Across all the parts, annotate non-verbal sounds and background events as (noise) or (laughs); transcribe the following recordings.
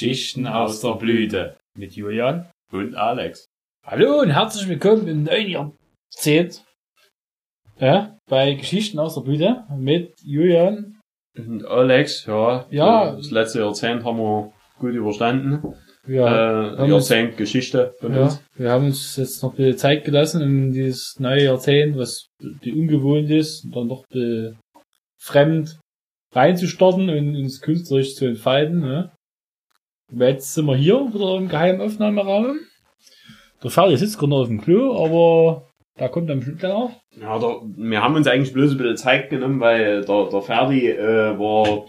Geschichten aus der Blüte mit Julian Und Alex. Hallo und herzlich willkommen im neuen Jahrzehnt. Ja, bei Geschichten aus der Blüte mit Julian. Und Alex, ja. Ja. Das letzte Jahrzehnt haben wir gut überstanden. Wir, äh, Jahrzehnt Geschichte von ja, uns. wir haben uns jetzt noch ein bisschen Zeit gelassen in dieses neue Jahrzehnt, was die ungewohnt ist, und dann noch fremd reinzustarten und uns künstlerisch zu entfalten. Ne? Jetzt sind wir hier wieder im geheimen Aufnahmeraum. Der Ferdi sitzt gerade noch auf dem Klo, aber da kommt dann bestimmt noch. Ja, der, wir haben uns eigentlich bloß ein bisschen Zeit genommen, weil der, der Ferdi äh, war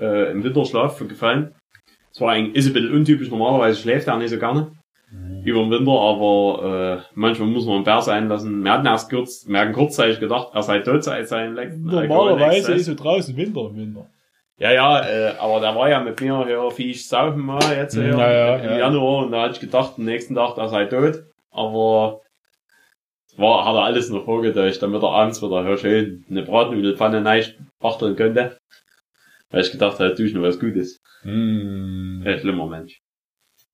äh, im Winterschlaf gefallen. Es war eigentlich ist ein bisschen untypisch, normalerweise schläft er nicht so gerne über den Winter, aber äh, manchmal muss man einen Bär sein lassen. Wir hatten erst kurz, wir hatten kurzzeitig gedacht, er sei tot seit seinem letzten Normalerweise ist so draußen Winter im Winter. Ja, ja, äh, aber der war ja mit mir hier Viech saufen mal jetzt hier Ja, ja, im ja. Januar und da hatte ich gedacht, am nächsten Tag, er sei tot. Aber war, hat er alles noch vorgedeutet, damit er abends wieder hier schön eine Bratnudelpfanne neisch bachteln könnte. Weil ich gedacht habe, ich noch was Gutes. Hm. Ein schlimmer Mensch.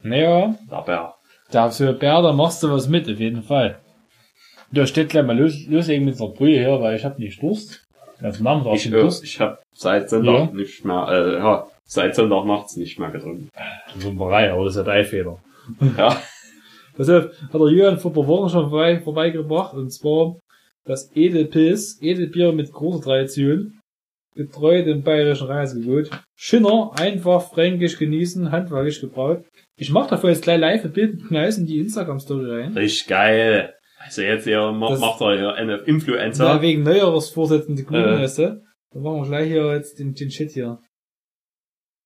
Naja, Der Bär. da für Bär, da machst du was mit, auf jeden Fall. Da steht gleich mal los, loslegen mit der Brühe hier, weil ich hab nicht Durst. Ganz Nachmittag Ich, den äh, Durst. ich habe seit Sonntag Ja. nicht mehr, äh, ja, seit Sonntag nachts nicht mehr getrunken. Wunderei, aber das ist ja dein Fehler. Ja. (laughs) Auf, hat der Jürgen vor ein paar Wochen schon vorbei, vorbeigebracht, und zwar das Edelpilz, Edelbier mit großer Tradition, getreu dem bayerischen Reisegebot. Schinner, einfach fränkisch genießen, handwerklich gebraut. Ich mach davon jetzt gleich live ein Bild und knall's in die Instagram-Story rein. Richtig geil. Also jetzt Das- macht er hier eine Influencer. Ja, wegen Neujahrsvorsätzen, die Grünen Äh. Dann machen wir gleich hier jetzt den, den Shit hier.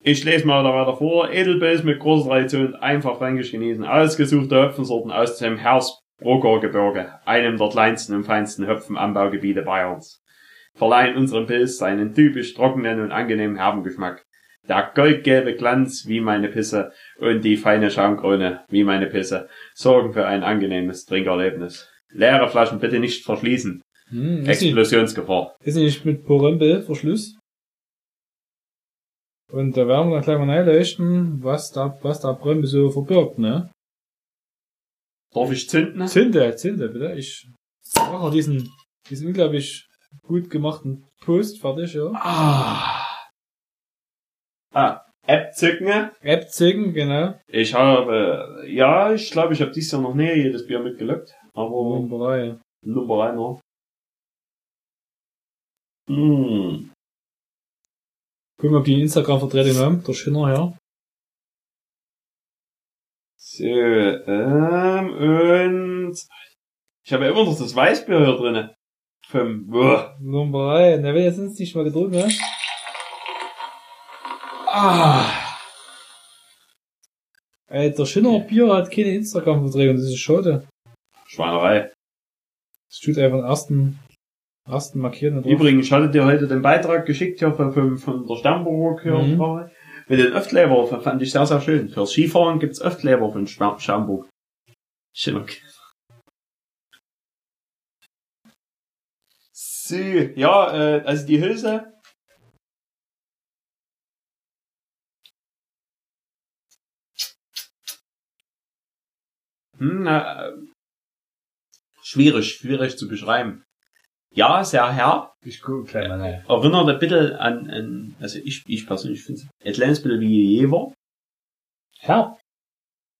Ich lese mal da weiter vor. Edelpilz mit großer Tradition, einfach fränkisch genießen. Ausgesuchte Hopfensorten aus dem Hersbrucker Gebirge, einem der kleinsten und feinsten Hopfenanbaugebiete Bayerns. Verleihen unserem Pilz seinen typisch trockenen und angenehmen herben Geschmack. Der goldgelbe Glanz wie meine Pisse und die feine Schaumkrone wie meine Pisse sorgen für ein angenehmes Trinkerlebnis. Leere Flaschen bitte nicht verschließen. Hm, Explosionsgefahr. ist nicht mit Porempel Verschluss. Und da werden wir dann gleich mal reinleuchten, was da, was da Brembe so verbirgt, ne? Darf ich zünden? Zinte, Zinte, bitte. Ich mache noch diesen, diesen unglaublich gut gemachten Post fertig, ja. Ah. Ah, App zücken. App zücken, genau. Ich habe, ja, ich glaube, ich habe dieses Jahr noch nie jedes Bier mitgelockt. Aber Wunderbar. Nummer einer. Hm. Gucken, ob die Instagram-Vertretung haben, der Schinner, ja. So, ähm, und ich habe ja immer noch das Weißbier hier drinne. Vom, boah. Wunderbar. Na, wenn jetzt nicht mal gedrückt, ne? Ah. Ey, der Schinner Bier hat keine Instagram-Vertretung, das ist schade. Schweinerei. Das tut einfach den ersten, ersten markieren. Übrigens, ich hatte dir heute den Beitrag geschickt hier von, von, von der Sternburg hier. Mhm. Mit den Öftleber fand ich sehr, sehr schön. Fürs Skifahren gibt's Öftleber von Sternburg. Schön okay. So, ja, äh, also die Hülse. Hm, äh, schwierig, schwierig zu beschreiben. Ja, sehr herb. Ich gucke mal rein. Erinnert ein bisschen an, an also ich, ich persönlich finde es ein kleines bisschen wie Jever. Herb.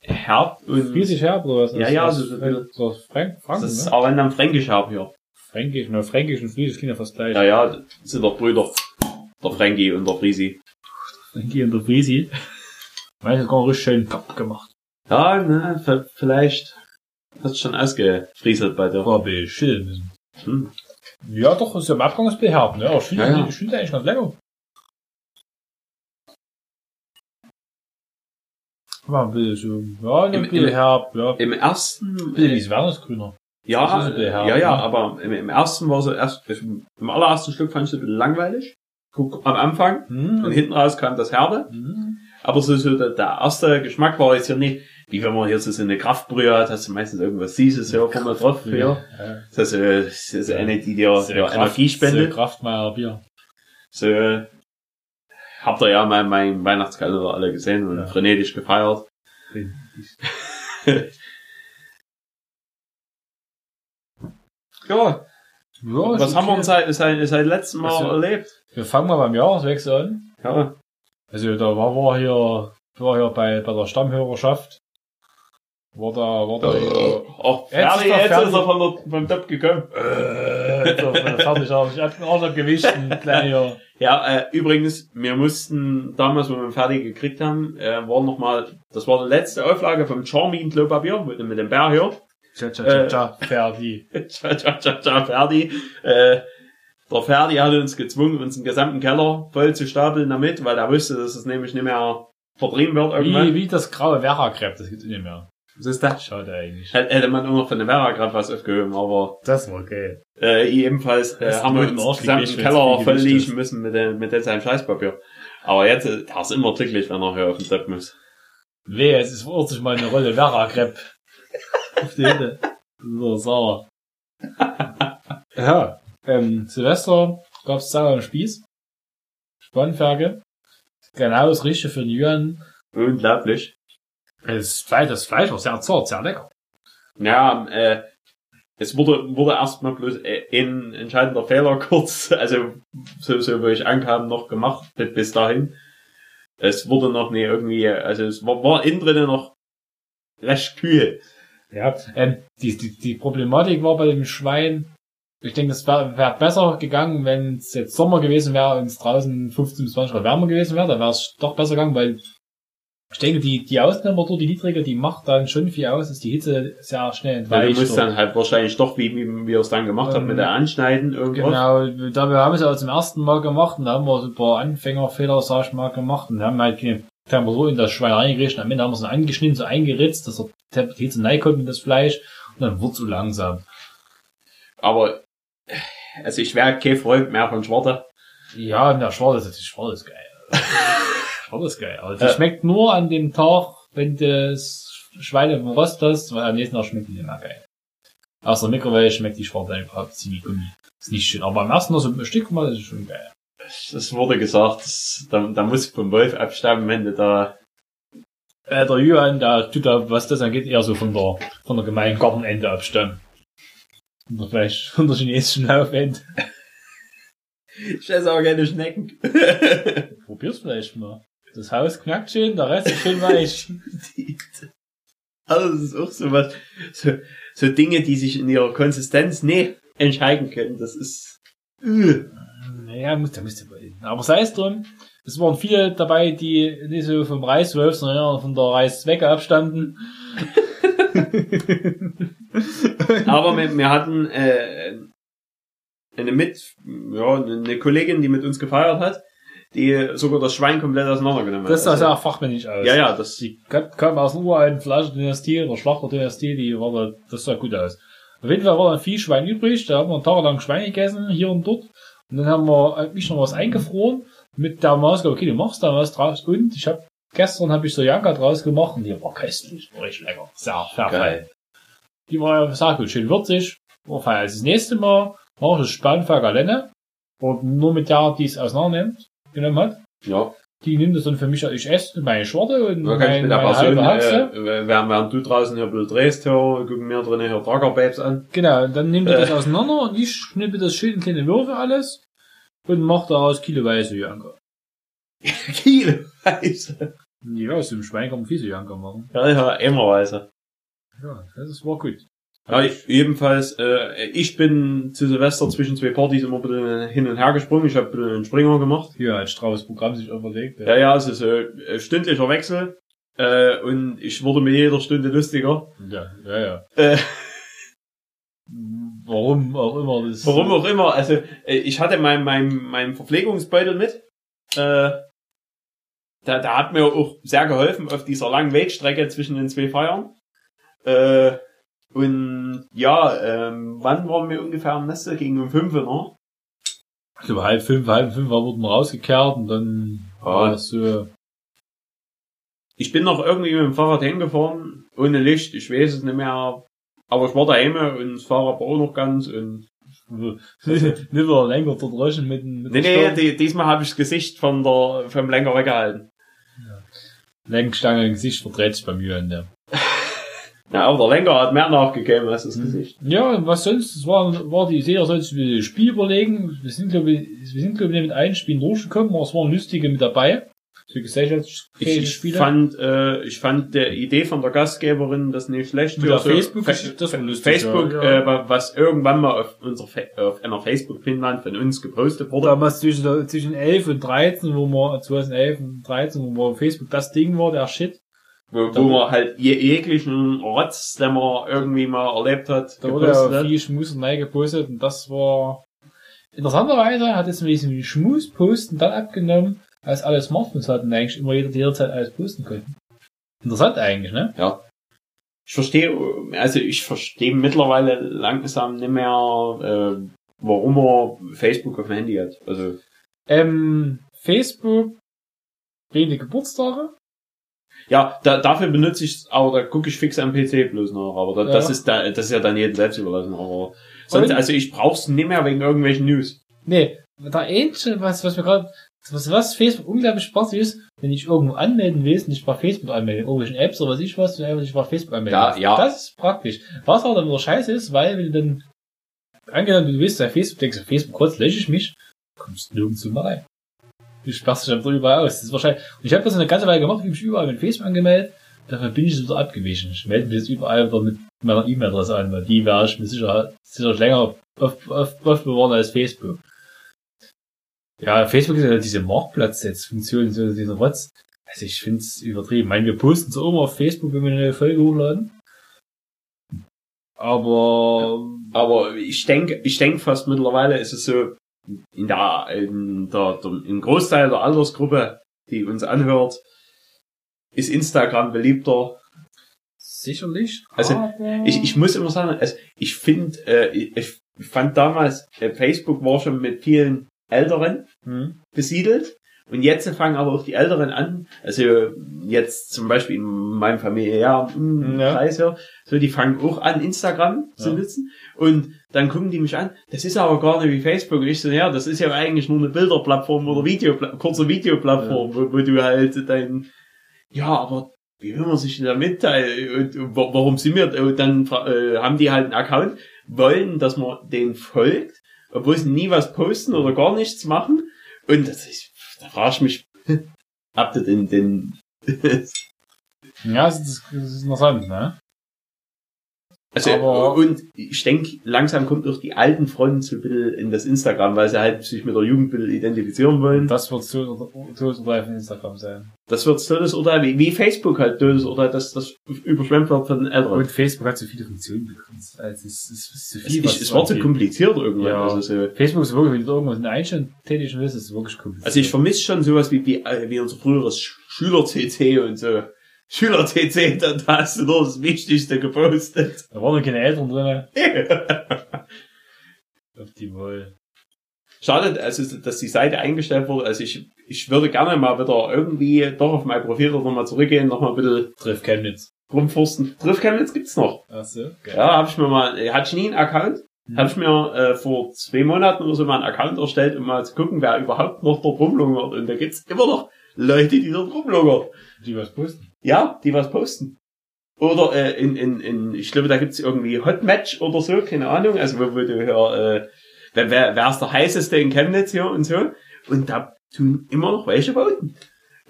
Herb und Riesig herb, oder was? Ja, ja, das, so- so- das Frank, Franken, das ist ne? aber dann fränkisch herb hier. Fränkisch, ne? Fränkisch und Friesisch klingt ja fast gleich. Ja, ja, das sind doch Brüder. Der Frankie und der Frisi. Frankie und der Friesi. Gar nicht richtig schön kaputt gemacht. Ja, ne, vielleicht hat's schon ausgefrieselt bei dir. War beschissen. Hm. Ja, doch, ist ja im Abgang ist beherbt, ne? Aber ich finde Ja, ja. ich eigentlich ganz lecker. War ein bisschen so, ja, ein Im- bisschen im- herb, ja. Im ersten, bisschen wie Wernesgrüner. ja, bisschen herb, ja, ja, ne? aber im, im ersten war so erst, im allerersten Stück fand ich es ein bisschen langweilig. Guck, am Anfang. Und Hm. hinten raus kam das Herbe. Hm. Aber so, so der, der erste Geschmack war jetzt hier nicht, wie wenn man hier so, so eine Kraftbrühe hat, hast du meistens irgendwas Süßes hier vorne drauf. Hier. Ja. Das ist, äh, das ist eine, die dir ja, Kraft- Energie spendet. Kraftmeier Bier. So, habt ihr ja mein, mein Weihnachtskalender alle gesehen und Ja. frenetisch gefeiert. (laughs) Ja, Ja, was haben wir okay. uns seit, seit, seit letztem Mal Also- erlebt? Wir fangen mal beim Jahreswechsel an. Ja, Also da war, war hier, war hier bei, bei der Stammhörerschaft. War da, war da hier, oh, Jetzt Ferdi, ist er jetzt fertig. ist er von der, vom Top gekommen. äh, so, fertig, aber ich hab den Arsch abgewischt, ein kleiner. Ja, äh, übrigens, wir mussten damals, wo wir ihn fertig gekriegt haben, äh, war noch mal, das war die letzte Auflage vom Charmin Klopapier mit, mit dem Bär hier. Tja, tja, Äh. tja, (laughs) tja, Ferdi. Tja, tja, tja, tja, Ferdi. Äh, der Ferdi hat uns gezwungen, uns den gesamten Keller voll zu stapeln damit, weil er wusste, dass es nämlich nicht mehr vertrieben wird irgendwann. Wie, wie das graue Werra-Crepe, das gibt's nicht mehr. Was ist das? Schade eigentlich. Hätte man auch noch von der Vera gerade was aufgehoben, aber Das war geil. äh, ebenfalls äh, haben wir uns Arsch den gesamten Keller volllegen ist. müssen mit, dem mit dem seinem Scheißpapier. Aber jetzt, äh, er ist immer glücklich, wenn er hier auf den Depp muss. Weh, es ist ordentlich mal eine Rolle Werra-Crepe. Auf die Hände. So, sauer. ja, ähm, Silvester gab's Sauer am Spieß. Spannferge. Genau das Richtige für den Jürgen. Unglaublich. Das Fleisch, das Fleisch war sehr zart, sehr lecker. Ja, äh, es wurde, wurde erstmal bloß äh, ein entscheidender Fehler (laughs) kurz, also so, so wo ich ankam, noch gemacht bis- bis dahin. Es wurde noch nie irgendwie, also es war, war innen drinnen noch recht kühl. Ja, ähm, die, die, die Problematik war bei dem Schwein, ich denke, es wäre wär besser gegangen, wenn es jetzt Sommer gewesen wäre und es draußen 15 bis 20 Grad wärmer gewesen wäre, dann wäre es doch besser gegangen, weil ich denke, die, die Ausnehmer die niedrige, die macht dann schon viel aus, dass die Hitze sehr schnell Weil entweicht. du musst dann halt wahrscheinlich doch, wie, wie wir es dann gemacht haben, Ähm, mit der Anschneiden irgendwas. Genau, da wir haben es ja zum ersten Mal gemacht und da haben wir so ein paar Anfängerfehler, sag ich mal, gemacht und haben halt keine Temperatur in das Schwein reingerichtet. Am Ende haben wir es dann angeschnitten, so eingeritzt, dass der Temperatur zu nahe kommt in das Fleisch und dann wird so langsam. Aber, also ich wäre kein Freund mehr von Schwarte. Ja, der Schwarz ist, die Schwarz ist geil. (laughs) Schwarz ist geil. Aber die Ja. schmeckt nur an dem Tag, wenn das Schwein im Rost hast, weil am nächsten Tag schmeckt die nicht mehr geil. Aus der Mikrowelle schmeckt die Schwarz einfach ziemlich gummi. Ist nicht schön. Aber am ersten Mal so ein Stück mal ist es schon geil. Es wurde gesagt, das, da, da muss ich vom Wolf abstammen, wenn du da Äh, der Johann, der tut da, was das angeht, eher so von der, von der gemeinen Gartenende abstammen. Oder vielleicht (laughs) von der chinesischen Laufende. Ich esse aber keine Schnecken. (laughs) Probier's vielleicht mal. Das Haus knackt schön, der Rest ist schön weich. (laughs) Also das ist auch so was, so, so Dinge, die sich in ihrer Konsistenz nicht entscheiden können. Das ist, äh. Naja, muss, da müsste man. Aber sei es drum. Es waren viele dabei, die nicht so vom Reiswolf, sondern von der Reißzwecke abstanden. (laughs) aber wir, wir hatten äh, eine mit, ja, eine Kollegin, die mit uns gefeiert hat, die sogar das Schwein komplett auseinandergenommen hat. Das sah sehr fachmännisch aus. ja, ja, das, Die kam aus einer uralten Fleischdynastie oder Schlachterdynastie, die war da, das sah gut aus. Auf jeden Fall war dann viel Schwein übrig, da haben wir einen Tag lang Schwein gegessen, hier und dort. Und dann haben wir eigentlich noch was eingefroren, mit der Maßgabe, okay, du machst da was draus. Und ich habe gestern habe ich so Janka draus gemacht und die war köstlich, war richtig lecker. Sehr, sehr Geil. Die war sehr gut, schön würzig, war fein. Also das nächste Mal mache ich das alleine und nur mit der, die es auseinander nimmt, genommen hat. ja, Die nimmt es dann für mich, ich esse meine Schwarte und ich mein, meine Person, halbe Haxe. äh, während, während du draußen hier ein bisschen drehst, hier, gucken wir drinnen hier Tragerbabes an. Genau, dann nimmt ihr Äh. das auseinander und ich schnippe das schön in kleine Würfel alles und mach daraus kiloweise Janka. (laughs) Kiloweise. Ja, aus dem Schwein kann man viel so Janka machen. Ja, ja, immerweise. Ja, das war gut. Ja, ich, ebenfalls, äh, ich bin zu Silvester zwischen zwei Partys immer ein bisschen hin und her gesprungen. Ich habe ein bisschen einen Springer gemacht. Hier hat Strauß Programm sich überlegt. Ja, ja, es ist äh, ein stündlicher Wechsel. Äh, und ich wurde mit jeder Stunde lustiger. ja, ja. ja. Äh, (laughs) Warum auch immer das. warum auch immer. Also, äh, ich hatte mein, mein, mein Verpflegungsbeutel mit. Äh, da, da hat mir auch sehr geholfen auf dieser langen Wegstrecke zwischen den zwei Feiern. Äh, und ja, ähm, wann waren wir ungefähr am Neste? Gegen um fünf, ne? Ich glaube, halb fünf, halb fünf wurden wir rausgekehrt und dann war das so. Ich bin noch irgendwie mit dem Fahrrad hingefahren, ohne Licht, ich weiß es nicht mehr. Aber ich war daheim und das Fahrrad war auch noch ganz und (laughs) Nicht wieder länger verdroschen mit, dem- mit Nee, nee, die, diesmal habe ich das Gesicht von der, vom Lenker weggehalten. Lenkstange im Gesicht verdreht sich bei mir in der. Ja, aber der Lenker hat mehr nachgegeben als das Gesicht. Ja, und was sonst? Das war, war die Idee, er soll sich ein Spiel überlegen. Wir sind, glaube ich, wir sind, glaube ich, mit einem Spiel durchgekommen, aber es waren lustige mit dabei. So Ich, gesellschaftsfähige ich fand, äh, ich fand der Idee von der Gastgeberin das nicht schlecht. Mit der Für Facebook- Fa- das war lustig, Facebook, ja. Äh, wa- was irgendwann mal auf unserer, Fa auf einer Facebook-Pinwand von uns gepostet wurde. damals zwischen, zwischen 11 und 13, wo wir, 2011 und 13, wo wir auf Facebook das Ding war, der Shit. Wo, wo man halt je, jeglichen Rotz, den man irgendwie mal erlebt hat, Da wurde ja viel Schmus und Nei gepostet und das war, interessanterweise hat es ein bisschen die Schmus-Posten dann abgenommen, als alle Smartphones hatten eigentlich immer jeder jederzeit alles posten konnten. Interessant eigentlich, ne? Ja. Ich verstehe, also ich verstehe mittlerweile langsam nicht mehr, äh, warum man Facebook auf dem Handy hat. Also, Ähm, Facebook, die Geburtstage. Ja, da, dafür benutze ich aber da gucke ich fix am PC bloß noch, aber da, Ja. das ist da, das ist ja dann jedem selbst überlassen, aber sonst, also ich brauch's nicht mehr wegen irgendwelchen News. Nee, da ähnliche, was, was mir gerade, was, was Facebook unglaublich Spaß ist, wenn ich irgendwo anmelden will, nicht bei Facebook anmelden, irgendwelchen Apps oder was ich was, und einfach nicht bei Facebook anmelden. Ja, ja. Das ist praktisch. Was aber dann wieder scheiße ist, weil wenn du dann, angenommen, du willst bei Facebook, denkst du, Facebook, kurz lösche ich mich, kommst nirgendwo mehr rein. Du sperrst dich einfach überall aus. Das ist wahrscheinlich, und ich habe das eine ganze Weile gemacht, ich habe mich überall mit Facebook angemeldet, dafür bin ich wieder abgewichen. Ich melde mich jetzt überall wieder mit meiner E-Mail-Adresse an, weil die werde ich mir sicher, sicher länger auf, auf, aufbewahren als Facebook. Ja, Facebook ist ja diese Marktplatz jetzt Funktion, so dieser Rotz. Also ich find's übertrieben. Ich meine, wir posten so immer auf Facebook, wenn wir eine neue Folge hochladen. Aber Aber ich denke, ich denke fast mittlerweile ist es so, in der, in der, der im Großteil der Altersgruppe, die uns anhört, ist Instagram beliebter sicherlich. Also, aber Ich, ich muss immer sagen, also ich finde, äh, ich, ich fand damals, äh, Facebook war schon mit vielen Älteren hm. besiedelt. Und jetzt fangen aber auch die Älteren an, also jetzt zum Beispiel in meinem familiären Ja. Kreis hier, so die fangen auch an, Instagram zu Ja. nutzen. Und dann gucken die mich an, das ist aber gar nicht wie Facebook. Und ich so, ja, das ist ja eigentlich nur eine Bilderplattform oder Video, kurze Videoplattform, wo, wo du halt dein, ja, aber wie will man sich denn da mitteilen? Und, und wa- warum sind wir, und dann äh, haben die halt einen Account, wollen, dass man den folgt, obwohl sie nie was posten oder gar nichts machen. Und das ist, frage ich mich, habt ihr den, den, Ja, das ist, das ist interessant, ne? Also, Aber- und ich denke, langsam kommt auch die alten Fronten so ein bisschen in das Instagram, weil sie halt sich mit der Jugend ein bisschen identifizieren wollen. Das wird so bei Instagram sein. Das wird Todesurteil, wie, wie Facebook halt Todesurteil, dass das überschwemmt wird von den Älteren. Und Facebook hat so viele Funktionen begrenzt. Also es ist, es ist zu Es, viel. es wird so angeht. kompliziert irgendwann. Ja. Also, so. Facebook ist wirklich, wenn du irgendwas in der Einstellung tätig willst, ist es wirklich kompliziert. also ich vermisse schon sowas wie, wie, äh, wie unser früheres Sch- Schüler-CC und so. Schüler-CC, da, da hast du nur das Wichtigste gepostet. da waren noch keine Eltern drin. Optimal. Schade, also, dass die Seite eingestellt wurde. Also ich, ich würde gerne mal wieder irgendwie doch auf mein Profil nochmal zurückgehen, nochmal ein bisschen Treff Chemnitz. rumforsten. Triffchemnitz gibt's noch. Ach so, geil. Ja, habe ich mir mal, äh, hatte ich nie einen Account. Mhm. Habe ich mir äh, vor zwei Monaten oder so mal einen Account erstellt, um mal zu gucken, wer überhaupt noch dort rumlungert. Und da gibt's immer noch Leute, die dort rumlungern. Die was posten. Ja, die was posten. Oder äh, in, in, in, ich glaube, da gibt's irgendwie Hotmatch oder so, keine Ahnung. Also wo, wo du hier, äh, wer, wer wer ist der heißeste in Chemnitz hier und so. Und da tun immer noch welche voten.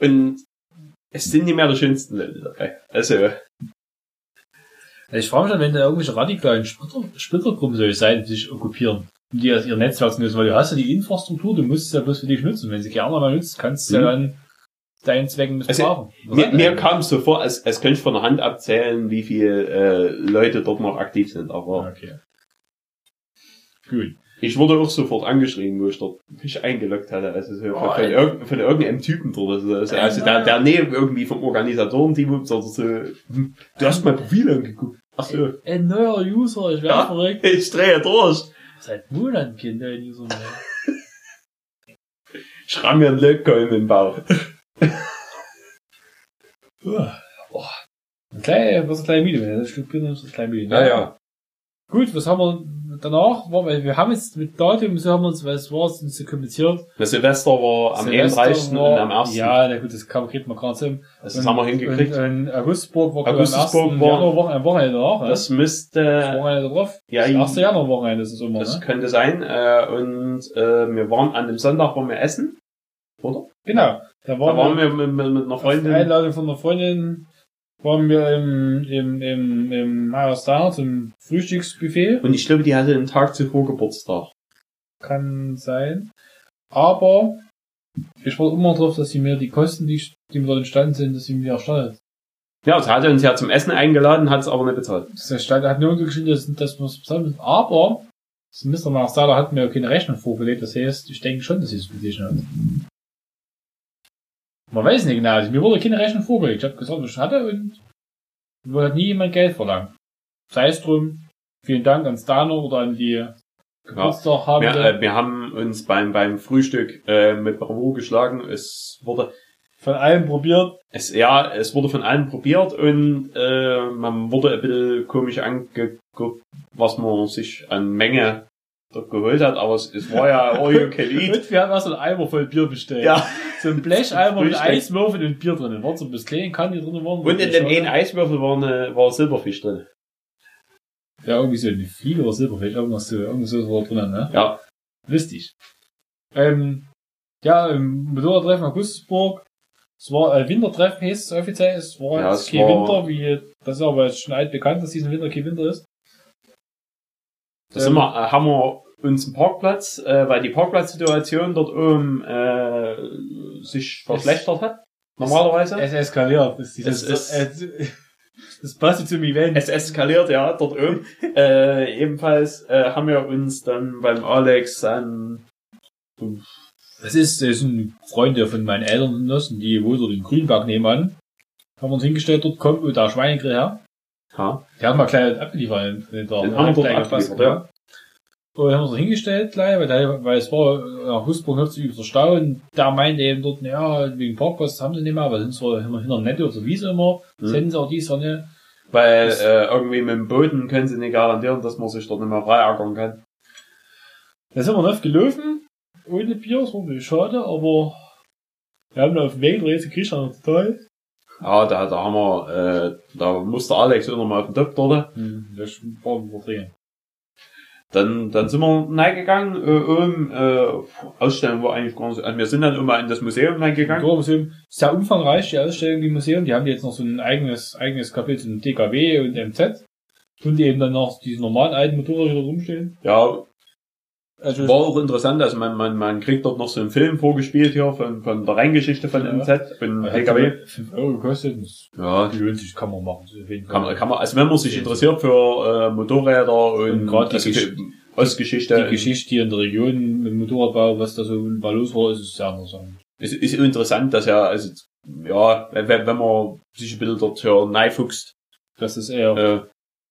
Und es sind nicht mehr die schönsten Leute dabei. Also, ich frage mich dann, wenn da irgendwelche radikalen Splitter, Splittergruppen solche Seiten sich okkupieren, die aus ihr Netzwerk nutzen, weil du hast ja die Infrastruktur, du musst es ja bloß für dich nutzen. Wenn sie gerne mal nutzt, kannst du Mhm. ja dann deinen Zwecken missbrauchen. Mir, mir kam es so vor, als, als könnte ich von der Hand abzählen, wie viele äh, Leute dort noch aktiv sind. Aber Okay. Gut. ich wurde auch sofort angeschrieben, wo ich dort mich eingeloggt hatte. Also so Oh, von, irgend, von irgendeinem Typen dort. Also, also, also der, der nee, irgendwie vom Organisatorenteam oder so. Du hast mein Profil angeguckt. Ach so. Ein neuer User, ich werde Ja. verrückt. Ich drehe durch. Seit Monaten kennt der User mehr. Ich ramm mir einen Lötkolben im Bauch. Ein kleiner, was ein kleiner Video, wenn das Stück Bier ist, ein kleiner Video. Gut, was haben wir danach? Weil wir haben jetzt mit Datum, so haben wir uns, weil es war es nicht so kompliziert. Das Silvester war am Silvester 31. war- und am 1. Ja, na gut, das kann, kriegt man gerade so hin. das haben wir hingekriegt. Und, und Augustusburg war, ich, am Augustusburg 1. war- Januar, am Wochenende danach, ne? Das Das müsste, Wochenende drauf. ja, Das 1. Januar Wochenende ist es immer, das ne? könnte sein. Äh, und äh, wir waren an dem Sonntag, waren wir essen. Oder? Genau. Da Da waren, waren wir, mit, mit, mit einer auf Freundin. Einladung von einer Freundin, waren wir im, im, im, im Majestar zum Frühstücksbuffet. Und ich glaube, die hatte einen Tag zuvor Geburtstag. Kann sein. Aber ich warte immer drauf, dass sie mir die Kosten, die, die mir dort entstanden sind, dass sie mir erstattet. Ja, sie hatte uns ja zum Essen eingeladen, hat es aber nicht bezahlt. Das stand, hat nur geschrieben, dass, dass wir es bezahlen müssen. Aber das Mr. Marsala hat mir keine Rechnung vorgelegt. Das heißt, ich denke schon, dass sie es bezahlt hat. Man weiß nicht genau. Also, mir wurde keine Rechnung vorgelegt. Ich habe gesagt, was ich hatte und mir hat nie jemand Geld verlangt. Sei es drum. Vielen Dank an Stano oder an die Geburtstag haben. Wir, äh, wir haben uns beim, beim Frühstück äh, mit Bravo geschlagen. Es wurde von allem probiert. Es, ja, es wurde von allen probiert und äh, man wurde ein bisschen komisch angeguckt, was man sich an Menge dort geholt hat, aber es, es war ja (laughs) can eat. Und wir haben erst einen Eimer voll Bier bestellt. Ja, (laughs) So ein Blecheimer mit. Eiswürfeln und Bier drin. War so ein bisschen kann die drin waren. und in dem einen Eiswürfel war, eine, war Silberfisch drin. Ja, irgendwie so eine Fliege oder Silberfisch, irgendwas so, irgendwas so war drin, ne? Ja, Lustig. Ähm, ja, im Motorradtreffen Augustusburg. Es war äh, Wintertreffen, heißt es offiziell. Es war Ja, jetzt es kein war- Winter, wie, das ist aber jetzt schon alt bekannt, dass diesen Winter kein Winter ist. da sind wir, äh, haben wir uns einen Parkplatz, äh, weil die Parkplatzsituation dort oben äh, sich verschlechtert hat. Normalerweise. Es eskaliert. Das, ist Es dieses, ist- äh, (laughs) das passt zum Event. Es eskaliert, ja, dort oben. (laughs) äh, ebenfalls äh, haben wir uns dann beim Alex dann Das ist, das sind Freunde von meinen Eltern und und die wohnen dort in Grünberg nebenan. Haben wir uns hingestellt, dort kommt da Schweinegrill her. ja, Die haben wir gleich abgeliefert. Den, den, Den haben wir dort abgeliefert, ja. Und haben wir uns hingestellt gleich, weil, der, weil es war, nach Husburg hört sich über der Stau und der meinte eben dort, ja, wegen Parkplatz haben sie nicht mehr, weil sind zwar hinter, hinter Netto auf der Wiese immer, Mhm. senden sie auch dies und ne. Weil Das- äh, irgendwie mit dem Boden können sie nicht garantieren, dass man sich dort nicht mehr freiackern kann. Da sind wir noch gelaufen, ohne Bier, das war ein bisschen schade, aber wir haben da auf dem Weg gedreht, sie kriegt noch total. Ja, da, da haben wir, äh, da musste Alex noch mal auf den Top dort. Hm, das war übertrieben. Dann, dann sind wir reingegangen, äh, oben, äh, Ausstellung war eigentlich gar nicht, also wir sind dann immer in das Museum reingegangen. Museum sehr umfangreich, die Ausstellung, die Museum. Die haben jetzt noch so ein eigenes, eigenes Kapitel zum DKW und MZ. Und eben dann noch diese normalen alten Motorräder die rumstehen. Ja, Also, war auch interessant, also man, man, man kriegt dort noch so einen Film vorgespielt hier von, von der Renngeschichte von Ja. MZ, von hat PKW. 5 Euro gekostet. und Das Ja, lohnt sich, kann man machen. kann man, kann man, also wenn man sich interessiert für äh, Motorräder und, Und gerade die also, Gesch- Ostgeschichte, die Geschichte hier in der Region mit dem Motorradbau, was da so mal los war, ist sehr interessant. ist, ist interessant, dass ja, also, ja, wenn, wenn man sich ein bisschen dort hier neifuchst, Das ist eher äh,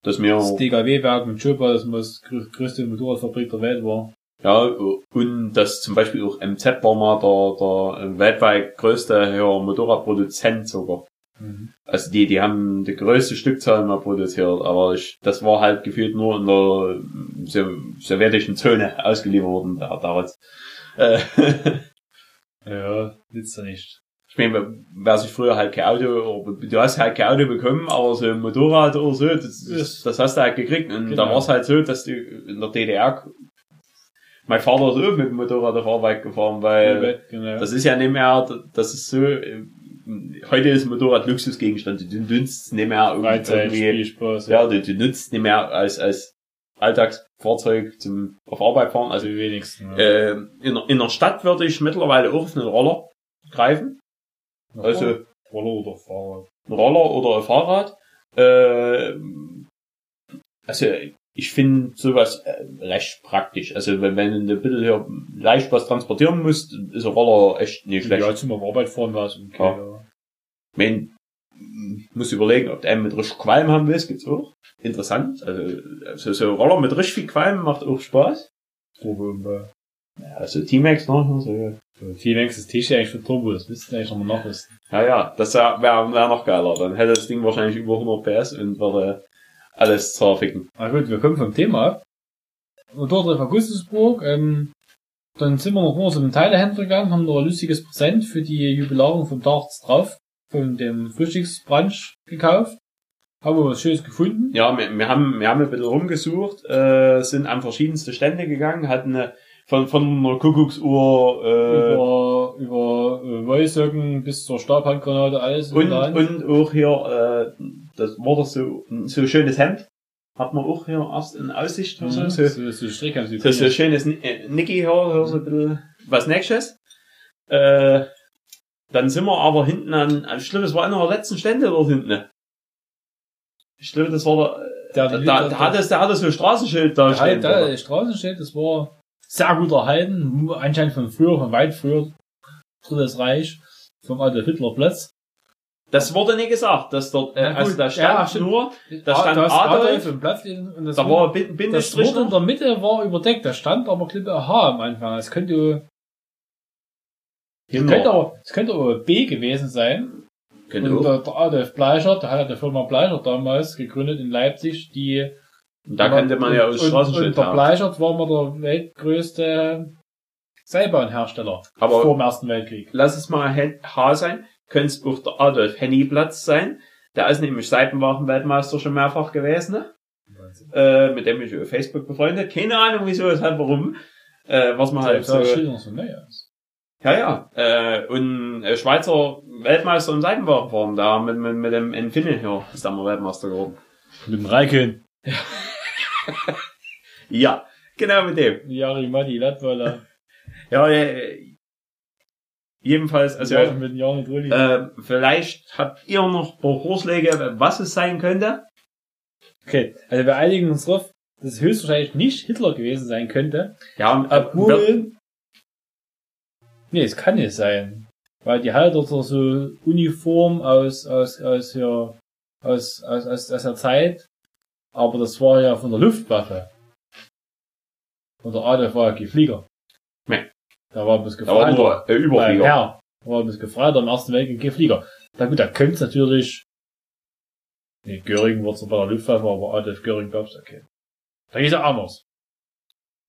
dass wir, das DKW-Werk mit Chopa, das grö- größte Motorradfabrik der Welt war. Ja, und dass zum Beispiel auch MZ war mal der, der weltweit größte hier Motorradproduzent sogar. Mhm. Also die, die haben die größte Stückzahl mal produziert, aber ich, das war halt gefühlt nur in der so- sowjetischen Zone ausgeliefert worden da, damals. Äh, (laughs) Ja, nützt ja nicht. ich meine, wer sich früher halt kein Auto, oder du hast halt kein Auto bekommen, aber so ein Motorrad oder so, das, das, das hast du halt gekriegt. Und Genau. da war es halt so, dass du in der DDR, mein Vater ist auch mit dem Motorrad auf Arbeit gefahren, weil genau. das ist ja nicht mehr, das ist so, heute ist Motorrad Luxusgegenstand, du nutzt es nicht mehr irgendwie, Spielspaß. ja, du, du nutzt nicht mehr als, als Alltagsfahrzeug zum auf Arbeit fahren. Also die wenigsten. Ja. äh, in, der- in der Stadt würde ich mittlerweile auch auf einen Roller greifen. Also Roller oder Fahrrad. ein Roller oder ein Fahrrad. Äh, also ich finde sowas äh, recht praktisch. Also wenn, wenn du ein bisschen hier leicht was transportieren musst, ist ein Roller echt nicht schlecht. Ja, zum auf Arbeit fahren war es okay. Ja. Ja. Ich mein, muss überlegen, ob du einen mit richtig Qualm haben willst, gibt's auch. Interessant. Also so, so ein Roller mit richtig viel Qualm macht auch Spaß. Turbo. Ja, also T-Max, ne? So, T-Max ist T-Shirt eigentlich für Turbo, das müssten eigentlich nochmal nachrüsten. ja, ja, das wäre wär, wär noch geiler. Dann hätte das Ding wahrscheinlich über 100 PS und würde alles zerficken. Na gut, wir kommen vom Thema ab. Motortreff Augustusburg, ähm, dann sind wir noch mal zu einem Teilehändler gegangen, haben noch ein lustiges Präsent für die Jubilarung vom Darts drauf, von dem Frühstücksbrunch gekauft. Haben wir was Schönes gefunden. Ja, wir, wir haben, wir haben ein bisschen rumgesucht, äh, sind an verschiedenste Stände gegangen, hatten eine, von, von einer Kuckucksuhr, äh, über über äh, Wollsocken bis zur Stabhandgranate, alles und, und auch hier, äh, das war das so, so ein schönes Hemd. Hat man auch hier erst in Aussicht, so, Mhm, so, so, so Strick, so so, so ein schönes Ni- äh, Niki hier, hier so ein bisschen was Nächstes. Äh, dann sind wir aber hinten an, an ich glaube, es war einer der letzten Stände dort hinten. Ich glaube, das war der, Der- da, da, der- hat es, der hat es so ein Straßenschild da Der, stehen. halt, der Straßenschild, das war sehr gut erhalten, anscheinend von früher, von weit früher, Drittes Reich, vom Adolf Hitler Platz. Das wurde nie gesagt, dass dort, äh, gut, also da stand ja, stimmt. nur, da Ah, stand das Adolf, im Platz und das, da war ein Bin- das Bindestrich wurde in der Mitte war überdeckt, da stand aber Klippe H am Anfang. Es könnte, es Genau. könnte aber, es könnte aber B gewesen sein. Genau. Und der, der Adolf Bleichert, der hat ja die Firma Bleichert damals gegründet in Leipzig, die Und da könnte man ja aus und, und Straßenschild der. Bleichert war mal der weltgrößte Seilbahnhersteller vor Aber dem Ersten Weltkrieg. lass es mal H sein, könnte es auch der Adolf Henny Platz sein. Der ist nämlich Seitenwachen-Weltmeister schon mehrfach gewesen, ne? äh, mit dem ich auf Facebook befreundet. Keine Ahnung wieso, weshalb, warum. Äh, was man halt so, so ja, ja, äh, und äh, Schweizer Weltmeister im Seitenwachenfahren, da mit, mit, mit dem Infinity hier ist da mal Weltmeister geworden. Mit dem Raikön. (laughs) Ja, genau mit dem. Jari Matti, Latwala. Ja, äh, jedenfalls, also, ja, äh, vielleicht habt ihr noch ein paar Vorschläge, was es sein könnte. Okay, also wir einigen uns drauf, dass es höchstwahrscheinlich nicht Hitler gewesen sein könnte. Ja, äh, Obwohl. Nee, es kann nicht sein. Weil die hat doch so Uniform aus, aus, aus, hier, aus, aus, aus, aus der Zeit. Aber das war ja von der Luftwaffe. Und der Adolf war ja kein Flieger. Nee. Da war bloß da war nur Beim Überflieger. Herr. Da war bloß gefragt, am Ersten Weltkrieg kein Flieger. Na gut, da könnte es natürlich, nee, Göring wurde zwar bei der Luftwaffe, aber Adolf Göring gab's okay. Da ist er anders.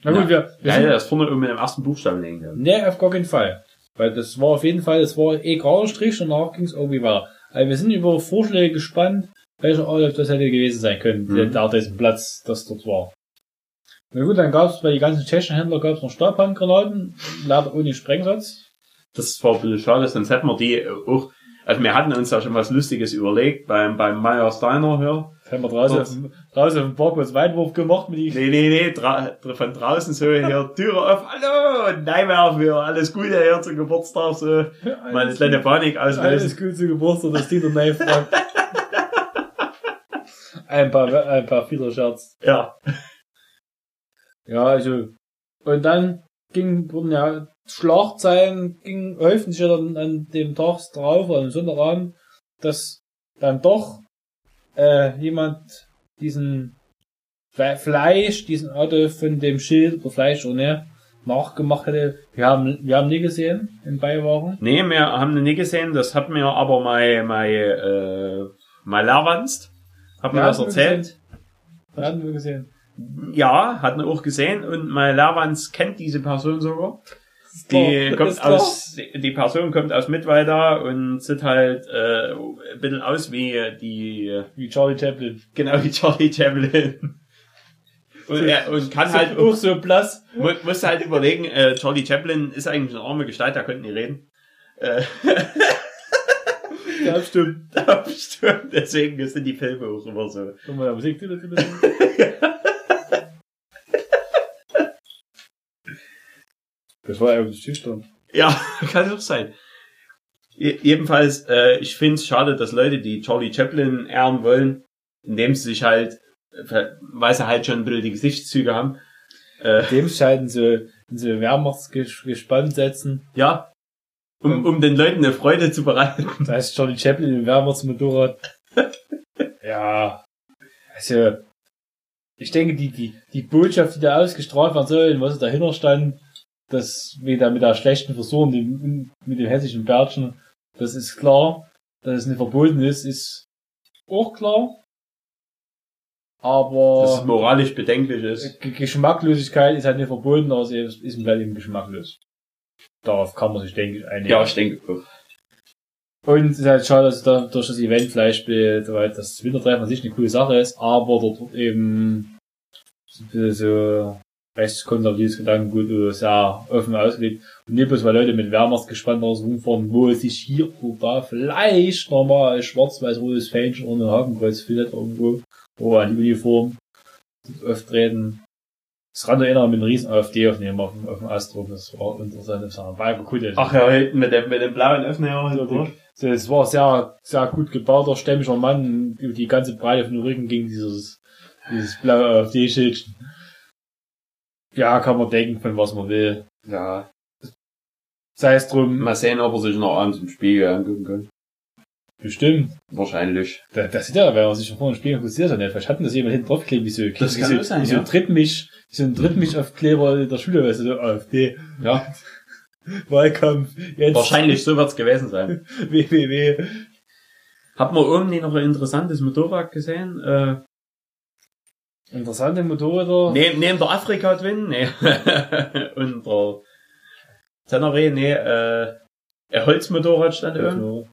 Na gut, Ja. wir, wir Ja, sind, ja, das vorne mit dem ersten Buchstaben liegen. Ja. Nee, auf gar keinen Fall. Weil das war auf jeden Fall, das war eh gerade Strich und danach ging es irgendwie weiter. Also wir sind über Vorschläge gespannt, welcher Adolf das hätte gewesen sein können, Mhm. der, der auf diesem Platz, das dort war. Na gut, dann gab es bei den ganzen tschechischen Händlern gab es noch Stabhandgranaten, leider ohne Sprengsatz. Das war ein bisschen schade, sonst hätten wir die auch, also wir hatten uns ja schon was Lustiges überlegt beim, beim Meyer Steiner hier. Das haben wir draußen, auf, dem- draußen auf dem Parkplatz Weinwurf gemacht mit die Nee, nee, nee, dra von draußen so hier, Türe auf, hallo, Neimer für alles Gute hier zum Geburtstag, so, mal eine alles, kleine Panik auslösen. alles gut zu Geburtstag, das Dieter Ney fragt. (laughs) ein paar, ein paar Fiederscherz. Ja. Ja, also, und dann ging, wurden ja Schlagzeilen, ging, häuften sich ja dann an dem Tag drauf, oder am Sonntagabend, dass dann doch, äh, jemand diesen Fle- Fleisch, diesen Auto von dem Schild oder Fleisch oder ne, nachgemacht hätte. Wir haben, wir haben nie gesehen in Beiwagen. Nee, wir haben nie gesehen, das hat mir aber mein, mein, äh, mein Lehrwanst, hat mir Ja, das erzählt. gesehen. Wir hatten wir gesehen. Ja, hat er auch gesehen und mein Lehrwands kennt diese Person sogar. Die kommt aus, die Person kommt aus Mittweida und sieht halt äh, ein bisschen aus wie die, Wie Charlie Chaplin. (laughs) genau wie Charlie Chaplin. Und, er, und kann halt auch so blass. mu musst halt überlegen, äh, Charlie Chaplin ist eigentlich eine arme Gestalt, der könnte nie reden. Äh, (laughs) Ja, stimmt. (laughs) da stimmt, deswegen sind die Filme auch immer so. Guck mal, Musik. Das war irgendwie schüchtern. Ja, (laughs) kann auch sein. Je- Jedenfalls, äh, ich finde es schade, dass Leute, die Charlie Chaplin ehren wollen, indem sie sich halt, äh, weil sie halt schon ein bisschen die Gesichtszüge haben, äh, Dem scheiden sie in so Wehrmachtsgespann setzen. ja, um, um den Leuten eine Freude zu bereiten. Da ist Charlie Chaplin im Wehrmachtsmotorrad. (laughs) ja. Also, ich denke, die, die, die Botschaft, die da ausgestrahlt werden soll, was dahinter stand, das wieder mit der schlechten Versuchung, dem- mit dem hessischen Bärtchen, das ist klar. Dass es nicht verboten ist, ist auch klar. aber Dass es moralisch bedenklich ist. G- Geschmacklosigkeit ist halt nicht verboten, aber sie ist ist halt eben geschmacklos. Darauf kann man sich, denke ich, einigen. Ja, ich denke auch. Und es ist halt schade, dass da durch das Event vielleicht weil das Wintertreffen an sich eine coole Sache ist, aber dort eben so rechtskonservatives Gedankengut sehr offen ausgelegt. Und nicht bloß, weil Leute mit Wärmersgespann da so rumfahren, wo es sich hier und da vielleicht nochmal ein schwarz-weiß-rotes Fähnchen oder ein Hakenkreuz findet irgendwo, oder an die Uniform auftreten. Das ran erinnern mit einem riesen AfD aufnehmen auf dem, auf dem Astro, das war interessant, das war aber cool. Ach ja, mit dem, mit dem blauen Öffner. So, so, es war sehr, sehr gut gebauter, stämmiger Mann. Über die ganze Breite von dem Rücken ging dieses, dieses blaue AfD-Schild. Ja, kann man denken, von was man will. Ja. Sei es drum, Mal sehen, ob er sich noch abends im Spiegel angucken kann. bestimmt. Wahrscheinlich. Da- Das sieht ja, wenn man sich schon vor dem Spiel interessiert hat, vielleicht hatten das jemand hinten draufgeklebt, wie so, Das wie kann so, sein, wie so ja. ein Drittmisch, wie so ein Drittmisch-Aufkleber in der Schule, weißt du, so AfD, Ja. (laughs) Wahlkampf, jetzt, Wahrscheinlich so wird's gewesen sein. (laughs) www. Hat man irgendwie noch ein interessantes Motorrad gesehen? Äh, Interessante Motorräder. neben, neben der Afrika Twin? Nee. (laughs) Und der Tenere, nee, äh, ein Holzmotorrad stand oben. Also,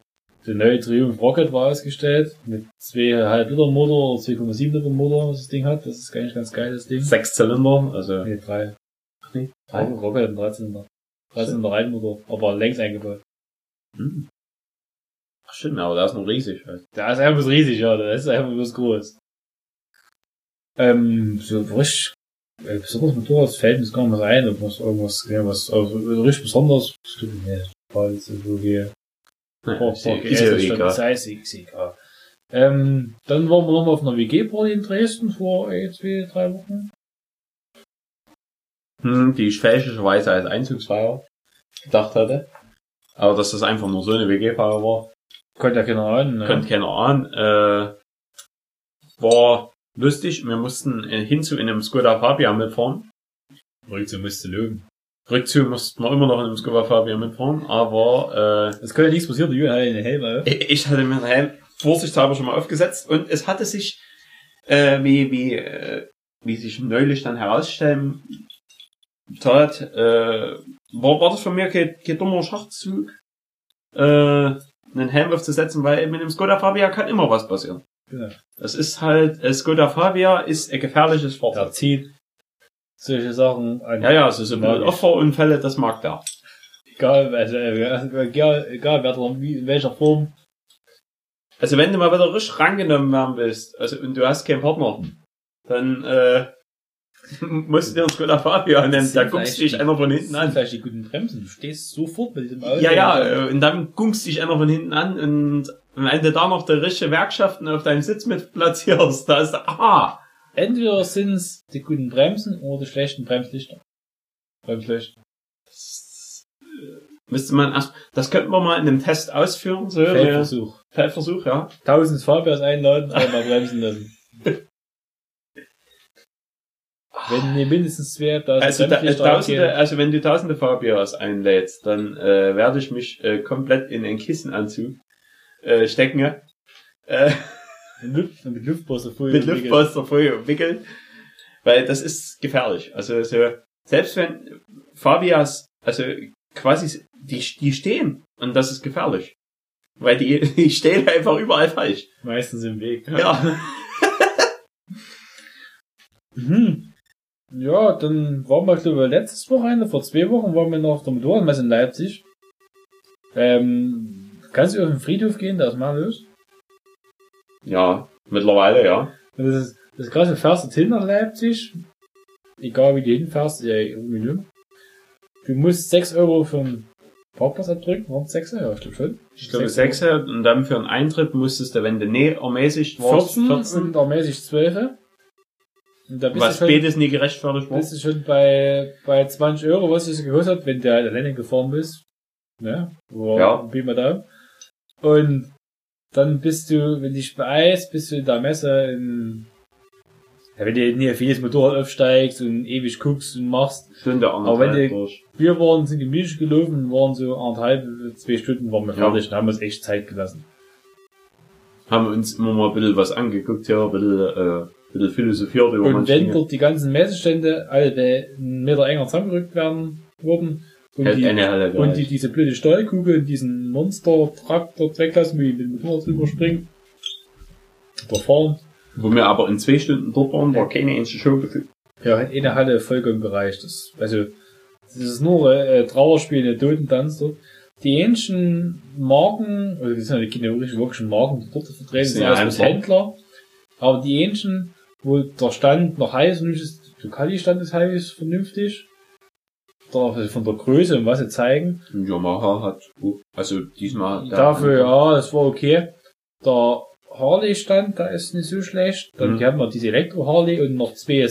der neue Triumph Rocket war ausgestellt mit 2,5 Liter Motor oder 2,7 Liter Motor, was das Ding hat. Das ist eigentlich ganz geil, das Ding. Sechs Zylinder, also. Nee, drei. Ach nee, Drei. Rocket hat einen 13 Liter. 13 Liter Reihenmotor, aber längs eingebaut. Hm. Ach stimmt, aber der ist noch riesig. Halt. Der ist einfach bloß riesig, ja, der ist einfach bloß groß. Ähm, so richtig, äh, besonders Motorrad fällt mir gar nicht mehr ein, ob was irgendwas, ja, was, also, richtig besonders, nee, war jetzt irgendwie, sei es ist egal. Ähm, dann waren wir nochmal auf einer WG-Party in Dresden vor äh, zwei, drei Wochen. Hm, die ich fälschlicherweise als Einzugsfeier gedacht hatte. Aber dass das einfach nur so eine WG-Feier war, Konnte ja keiner ahnen, ne? könnte keiner ahnen. Äh, war lustig. Wir mussten äh, hinzu in einem Skoda Fabia mitfahren. Rückzug musste löwen. Rückzug mussten wir immer noch in einem Skoda Fabia mitfahren, aber Es könnte nichts passieren, der Jürgen hat einen Helm auf. äh, ich hatte mir den Helm vorsichtshalber schon mal aufgesetzt und es hatte sich, äh, wie, wie, äh, wie sich neulich dann herausstellen tat, äh, war, war das von mir kein, kein dummer Schachzug, äh, einen Helm aufzusetzen, weil mit dem Skoda Fabia kann immer was passieren. Genau. Das ist halt, äh, Skoda Fabia ist ein gefährliches Fahrzeug. zieht solche Sachen an. Ja, ja, so ich. Opferunfälle, das mag der. Egal, also, äh, egal, egal wer in welcher Form. Also wenn du mal wieder richtig rangenommen werden willst, also und du hast keinen Partner, dann äh, (laughs) musst du dir einen Skoda Fabia nehmen, da sind guckst dich einer von hinten sind an. vielleicht die guten Bremsen. Du stehst sofort mit diesem Auto. Ja, ja, äh, und dann guckst dich einer von hinten an und wenn du da noch die richtige Werkschaften auf deinem Sitz mit platzierst, da ist da, aha, Entweder sind's die guten Bremsen oder die schlechten Bremslichter. Bremslichter. müsste man erst, das könnten wir mal in einem Test ausführen, so, äh, Feldversuch. Feldversuch, ja. Tausend Fabias einladen, einmal (laughs) bremsen lassen. Wenn ihr mindestens zwei tausend Also, da, äh, tausende, also wenn du tausende Fabias einlädst, dann äh, werde ich mich äh, komplett in einen Kissenanzug äh, stecken, äh, mit Luft, mit Luftpolster mit Luftpolster vorher umwickeln, weil das ist gefährlich. Also so, selbst wenn Fabias, also quasi, die, die stehen und das ist gefährlich. Weil die, (laughs) die stehen einfach überall falsch. Meistens im Weg. Ja. (laughs) Mhm. Ja, dann waren wir, glaube ich, letztes Wochenende, vor zwei Wochen, waren wir noch auf der Motorradmesse in Leipzig. Ähm, kannst du auf den Friedhof gehen, da ist mal los. Ja, mittlerweile, ja. Und das ist, das ist krass, du fährst jetzt hin nach Leipzig, egal wie du hinfährst, ja, irgendwie nicht. Du musst 6 Euro für einen Parkplatz abdrücken, warum 6 Euro? Ich glaube schon. Ich glaube Sechs 6 und dann für einen Eintritt musstest du, wenn du nee ermäßigt warst, 14, 14 und ermäßig 12. Und da bist was du schon, spätes nie gerechtfertigt war. bist du schon bei, bei 20 Euro, was es gekostet hat, wenn du halt alleine gefahren bist. Ne? Wo, Ja. Pi mal Daumen. Und dann bist du, wenn dich beeilst, bist du in der Messe in, ja, wenn du nicht vieles Motorrad aufsteigst und ewig guckst und machst. Stunde Aber wenn die- durch. Wir waren, sind gemütlich gelaufen, waren so anderthalb, zwei Stunden waren wir Ja. fertig und haben uns echt Zeit gelassen. Haben uns immer mal ein bisschen was angeguckt, ja, ein bisschen, äh, bisschen philosophiert über Und wenn Dinge. dort die ganzen Messestände alle einen Meter enger zusammengerückt werden würden und, Hält die, eine und die diese blöde Steuerkugel und diesen Monster-Truck dort weglassen, wie mit dem Motorrad drüber springen oder fahren, Wo wir aber in zwei Stunden dort waren, war keine einzige Show gefühlt. ja, hat eine Halle vollkommen gereicht. Das, also, das ist nur äh, Trauerspiel, der Totentanz dort. Die ähnlichen Marken, also die sind ja keine wirklich wirklichen Marken, die dort vertreten Das sind, ja alles Händler. Händler. Aber die ähnlichen, wo der Stand noch heiß und ist, Ducati stand ist heiß, vernünftig. Der, von der Größe und was sie zeigen. Yamaha hat, also diesmal. Dafür, ja, das war okay. Der Harley-Stand, da ist nicht so schlecht. Dann Mhm. haben noch diese Elektro-Harley und noch zwei, äh,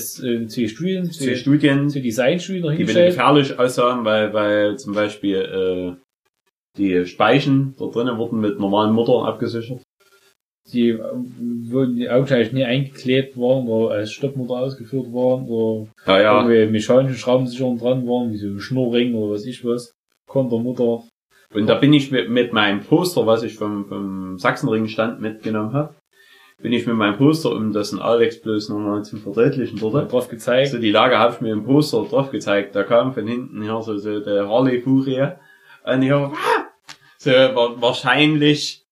zwei Studien, Zwei zwei, Studien, zwei Designstudien die wieder gefährlich aussahen, weil, weil zum Beispiel äh, die Speichen da drinnen wurden mit normalen Motoren abgesichert. Die, äh, wurden die augenscheinlich nie eingeklebt waren, wo als Stoppmotor ausgeführt waren, wo Ja, ja. irgendwie mechanische Schraubensicherungen dran waren, wie so Schnurring oder was ich was. Kontermutter. Und da bin ich mit, mit meinem Poster, was ich vom, vom Sachsenring stand mitgenommen habe, bin ich mit meinem Poster, um das in Alex bloß nochmal zu verdeutlichen dort. drauf gezeigt. Also die Lage habe ich mir im Poster drauf gezeigt. Da kam von hinten her so, so der Harley Furie. Und ich hab, ah! so wa- wahrscheinlich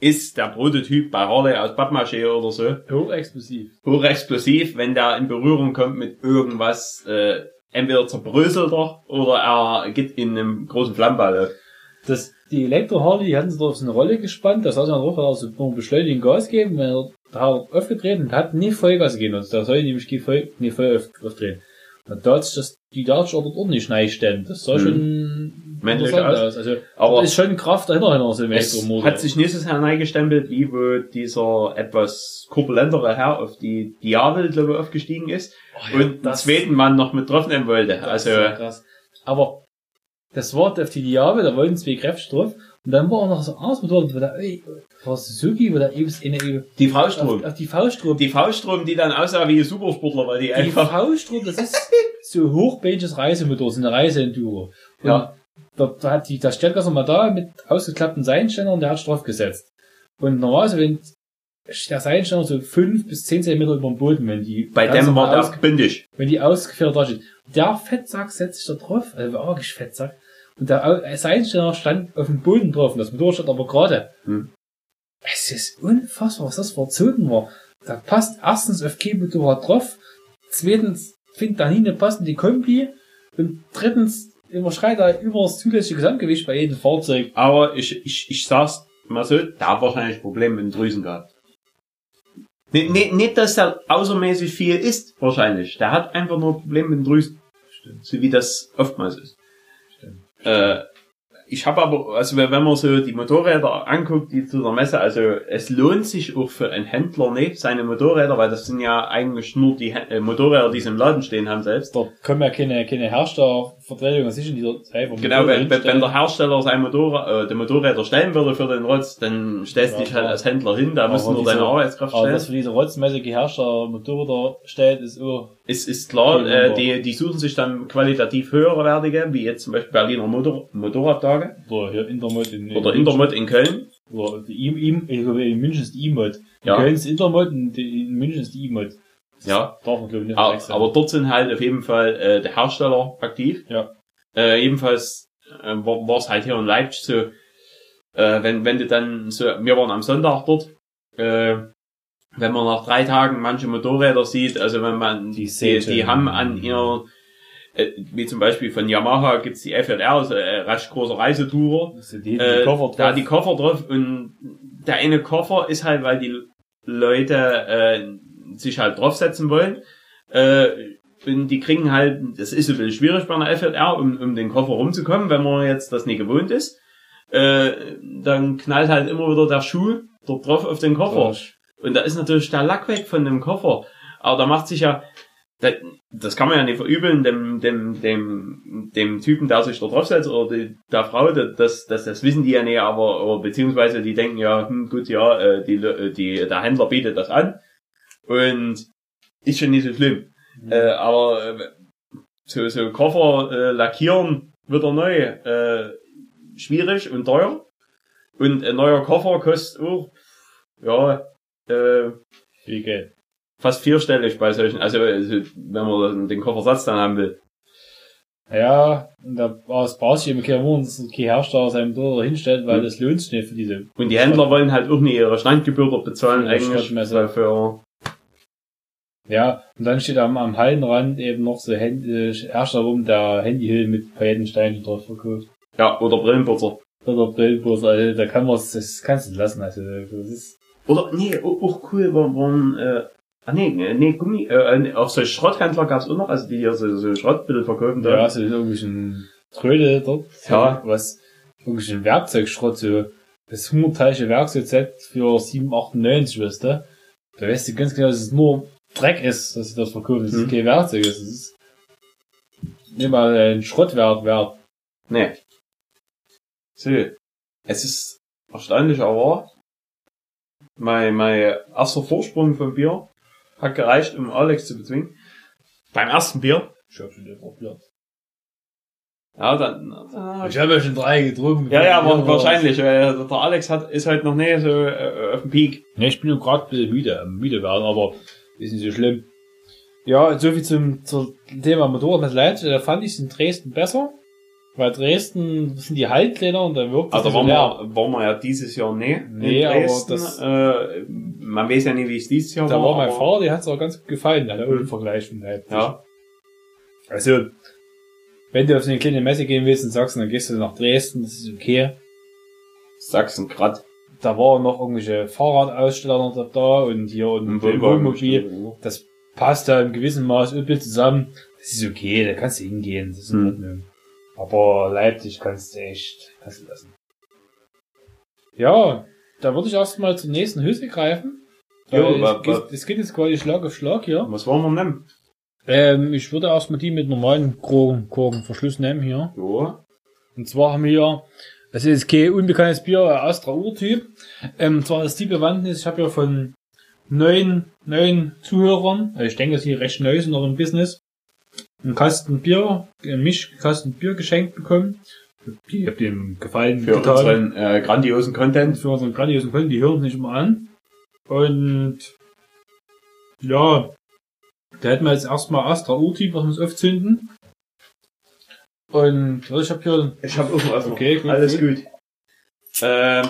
ist der Prototyp bei Harley aus Pappmaché oder so Hochexplosiv. hochexplosiv, wenn der in Berührung kommt mit irgendwas, äh, entweder zerbröselt er oder er geht in einem großen Flammball. auf. Das, die Elektro-Harley, die hatten sie drauf so eine Rolle gespannt, da saß er drauf, hat er so nur beschleunigen Gas gegeben, wenn er, da aufgedreht und hat nie Vollgas gegeben, also da soll nämlich die voll, nie voll auf, aufdrehen. Und da hat sich das, die Darts dort ordentlich neigestemmt, das sah Hm. schon Männlich aus. Also, Aber ist schon Kraft dahinter, hinter Elektromotor. hat sich nächstes Jahr neigestempelt, wie wo dieser etwas korpulentere Herr auf die Diavel, glaube ich, aufgestiegen ist Oh ja, und den zweiten Mann noch mit drauf nehmen wollte. Das Also, ist ja krass. Aber das war auf die Diabe, da wollten zwei Kräfte drauf. Und dann war auch noch so Motorrad, wo der, war Suzuki, wo der eben eine, die auf, Fauststrom. auf die Fauststrom. Die Fauststrom, die dann aussah wie ein Supersportler, weil die Die einfach, Fauststrom, das ist (laughs) so hochbändiges Reisemotor, so eine Reiseenduro. Ja. Da, da hat die, da steht ganz mal da mit ausgeklappten Seitenständern und der hat drauf gesetzt. Und normalerweise, wenn der Seitenständer so fünf bis zehn Zentimeter über dem Boden, wenn die, bei dem war der bündig. wenn die ausgeführt da steht. Der Fettsack setzt sich da drauf, also wirklich Fettsack. Und der Au- Seitenständer stand auf dem Boden drauf und das Motorrad stand aber gerade. Hm. Es ist unfassbar, was das für Zoten war. Da passt erstens auf kein Motorrad drauf, zweitens findet da nie eine passende Kombi und drittens überschreitet er über das zulässige Gesamtgewicht bei jedem Fahrzeug. Aber ich, ich, ich sag's mal so, der hat wahrscheinlich Probleme mit den Drüsen gehabt. Nicht, nicht, nicht, dass der außermäßig viel isst, wahrscheinlich. Der hat einfach nur Probleme mit den Drüsen. So wie das oftmals ist. Stimmt. Äh, ich habe aber, also wenn man so die Motorräder anguckt, die zu der Messe, also es lohnt sich auch für einen Händler nicht, seine Motorräder, weil das sind ja eigentlich nur die äh, Motorräder, die sie im Laden stehen haben selbst. Dort kommen ja keine, keine Herstellervertretungen an sich in dieser Zeit. wo Genau, wenn, wenn, der Hersteller sein Motorrad, äh, die Motorräder stellen würde für den Rotz, dann stellst du Ja, dich halt als Händler hin, da Aber du nur diese- deine Arbeitskraft Aber stellen. dass für diese rotzmäßige Hersteller Motorräder stellt, ist oh, Es ist klar, äh, die, die suchen sich dann qualitativ höherwertige, wie jetzt zum Beispiel Berliner Motor Motorradtage oder hier Intermod in, oder Intermod in Köln. Oder die I, I, ich glaube, in München ist die E-Mod. In Ja. Köln ist Intermod und in München ist die E-Mod. Ja. Darf man, glaube ich, nicht Aber, verwechseln. aber dort sind halt auf jeden Fall äh, der Hersteller aktiv. Ja. Äh, ebenfalls äh, war es halt hier in Leipzig so, äh, wenn, wenn du dann so, wir waren am Sonntag dort, äh, wenn man nach drei Tagen manche Motorräder sieht, also wenn man, die, die, die haben an ihr, äh, wie zum Beispiel von Yamaha gibt's die FJR, also äh, recht große Reisetourer, sind die, die äh, Koffer da drauf. die Koffer drauf und der eine Koffer ist halt, weil die Leute äh, sich halt draufsetzen wollen. Äh, und die kriegen halt, das ist ein bisschen schwierig bei einer FJR, um, um den Koffer rumzukommen, wenn man jetzt das nicht gewohnt ist. Äh, dann knallt halt immer wieder der Schuh dort drauf auf den Koffer. Und da ist natürlich der Lack weg von dem Koffer. Aber da macht sich ja, da, das kann man ja nicht verübeln, dem, dem, dem, dem Typen, der sich da draufsetzt, oder die, der Frau, das, das, das wissen die ja nicht, aber, aber beziehungsweise die denken ja, hm, gut, ja, äh, die, äh, die, der Händler bietet das an. Und ist schon nicht so schlimm. Mhm. Äh, aber äh, so, so Koffer äh, lackieren wieder neu, äh, schwierig und teuer. Und ein neuer Koffer kostet auch, ja, äh, Viel Geld. fast vierstellig bei solchen, also, also wenn man den Koffersatz dann haben will. Ja, und da war es braucht sich eben kein Hersteller seinem Dollar hinstellt, weil Mhm. das lohnt sich nicht für diese. Und die Händler wollen halt auch nicht ihre Standgebühr dort bezahlen Ja, eigentlich, Schrottmesse. Ja, und dann steht am, am Hallenrand eben noch so Hand, äh, Hersteller rum, der Handyhill mit Paillettensteinen drauf verkauft. ja, oder Brillenputzer. Oder Brillbus, also da kann man das kannst du lassen, also das ist, Oder, nee, auch, cool waren, waren äh, ah nee, nee, Gummi, äh, auch so Schrotthändler gab's auch noch, also die hier so, so Schrottmittel verkaufen da. ja, so irgendwelchen Tröde dort, Ja. was, irgendwelchen Werkzeugschrott, so, das hunderteilige Werkzeugset für 7,98, weißt du? Da weißt du ganz genau, dass es nur Dreck ist, dass sie das verkaufen, dass es Mhm. kein Werkzeug ist, es ist nicht mal ein Schrottwerk wert. Nee. So. Es ist erstaunlich, aber mein, mein erster Vorsprung vom Bier hat gereicht, um Alex zu bezwingen. Beim ersten Bier. Ich hab schon den probiert. Ja, dann, dann Ich habe ja schon drei getrunken. ja, ja, aber wahrscheinlich. Äh, der Alex hat, ist halt noch nicht so äh, auf dem Peak. Ne, ich bin nur gerade ein bisschen müde, am müde werden, aber ist nicht so schlimm. Ja, so viel zum, zum Thema Motorrad Leipzig. Da fand ich es in Dresden besser. Weil Dresden sind die Haltländer und da wirkt es Also so waren leer. wir, waren wir ja dieses Jahr nicht. Nee, in aber Dresden. das- äh, man weiß ja nicht, wie es dieses Jahr Da war mein aber- Vater, der hat es auch ganz gut gefallen, der Mhm. Vergleich von Leipzig. Ja. Also, wenn du auf so eine kleine Messe gehen willst in Sachsen, dann gehst du nach Dresden, das ist okay. Sachsen grad. Da waren noch irgendwelche Fahrradaussteller noch da und hier und ein. Wohnmobil. Das passt da im gewissen Maß übel zusammen. Das ist okay, da kannst du hingehen, das ist in Hm. Ordnung. Aber Leipzig kannst du echt, kannst du lassen. Ja, da würde ich erstmal zur nächsten Hüsse greifen. Wa- es, geht- jetzt quasi Schlag auf Schlag hier. Was wollen wir nehmen? Ähm, ich würde erstmal die mit normalen Korken, Korkenverschluss nehmen hier. Jo. Und zwar haben wir das ist kein unbekanntes Bier, Astra Urtyp. Ähm, zwar ist die Bewandtnis, ich habe ja von neun, neun Zuhörern, also ich denke, dass sie recht neu sind noch im Business, einen Kasten Bier, einen Mischkasten Bier geschenkt bekommen. Ich hab dem gefallen. Für getan. unseren äh, grandiosen Content. für unseren grandiosen Content, die hören uns nicht immer an. Und ja, da hätten wir jetzt erstmal Astra Urtyp, was wir uns aufzünden. Und ja, ich habe hier Ich habe offen. Okay, gut, Alles gut. gut. Ähm,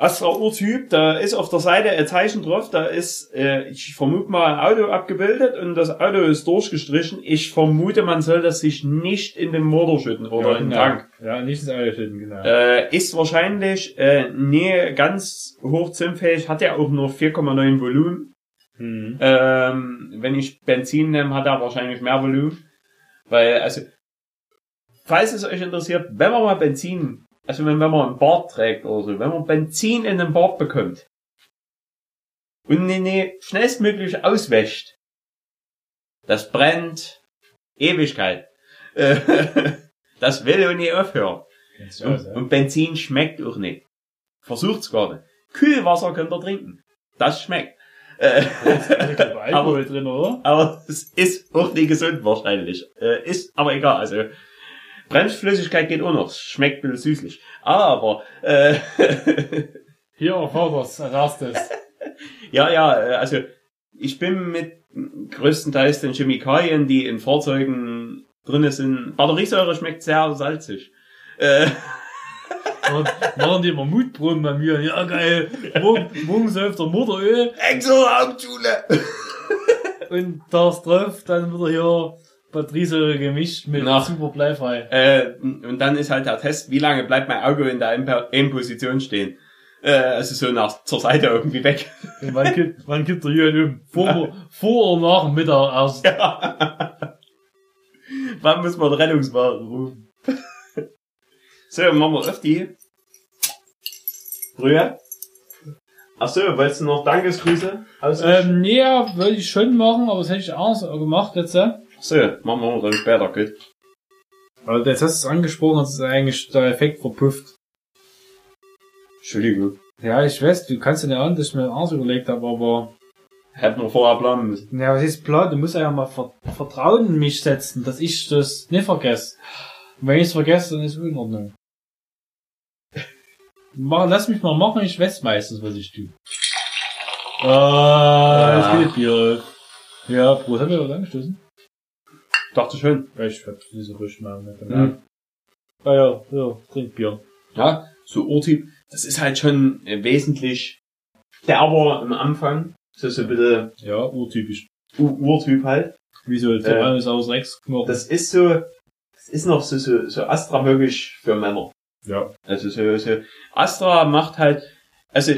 Astra Urtyp, da ist auf der Seite ein Zeichen drauf, da ist, äh, ich vermute mal, ein Auto abgebildet und das Auto ist durchgestrichen. Ich vermute, man soll das sich nicht in den Motor schütten oder ja, in den genau. Tank. Ja, nicht ins Auto schütten, genau. Äh, ist wahrscheinlich äh, nie ganz hochzündfähig, hat ja auch nur 4,9 Volumen. Hm. Ähm, wenn ich Benzin nehme, hat er wahrscheinlich mehr Volumen. Weil, also, falls es euch interessiert, wenn man mal Benzin, also wenn, wenn man einen Bart trägt oder so, wenn man Benzin in den Bart bekommt und ne schnellstmöglich auswäscht, das brennt Ewigkeit. (laughs) Das will auch nie aufhören. Aus, Und, ja? und Benzin schmeckt auch nicht. Versucht's gerade. Kühlwasser könnt ihr trinken. Das schmeckt. Äh, (laughs) Alkohol drin, oder? aber es ist auch nicht gesund wahrscheinlich. Äh, ist aber egal. Also Bremsflüssigkeit geht auch noch. Schmeckt ein bisschen süßlich. Aber äh, (laughs) Hier was als erstes. ja, ja, äh, also ich bin mit größtenteils den Chemikalien, die in Fahrzeugen drinne sind. Batteriesäure schmeckt sehr salzig. Äh, (laughs) Machen die immer Mutbrunnen bei mir. Ja, geil. Morgen, morgen säuft der Motoröl Exo-Hauptschule! und da ist drauf, dann wird er hier Batteriesäure gemischt mit Na. super bleifrei. Äh, und dann ist halt der Test, wie lange bleibt mein Auge in der M-Position stehen. Äh, also so nach zur Seite irgendwie weg. Und (laughs) wann gibt, wann gibt der Jürgen um? Vor, vor oder nach dem Mittag erst. (laughs) Wann muss man Rettungswagen rufen? (laughs) so, machen wir auf die Brühe. Ach so, wolltest du noch Dankesgrüße? Ähm, nee, ja, wollte ich schon machen, aber das hätte ich anders gemacht jetzt. Ja? So, machen wir dann später, gut. Aber jetzt hast du es angesprochen, dass es eigentlich der Effekt verpufft. Entschuldigung. Ja, ich weiß, du kannst ja nicht an, dass ich mir anders überlegt habe, aber Hätten wir vorher planen müssen. Ja, was ist Plan? Du musst ja mal Ver Vertrauen in mich setzen, dass ich das nicht vergesse. Und wenn ich es vergesse, dann ist es in Ordnung. Mach, lass mich mal machen, ich weiß meistens, was ich tue. Ah, das geht Bier. Ja, Prost, haben wir was angestoßen? Dachte schon. Ich hab diese Rüsch mal mit Mhm. Ah ja, ja, trink Bier. Ja, so Urtyp, das ist halt schon äh, wesentlich derber am Anfang. So, so ein bisschen Ja, urtypisch. U- Urtyp halt. Wie so Äh, Terranus aus Rex knochen. Das ist so, das ist noch so, so, so Astra wirklich für Männer. Ja. Also so, so, Astra macht halt, also,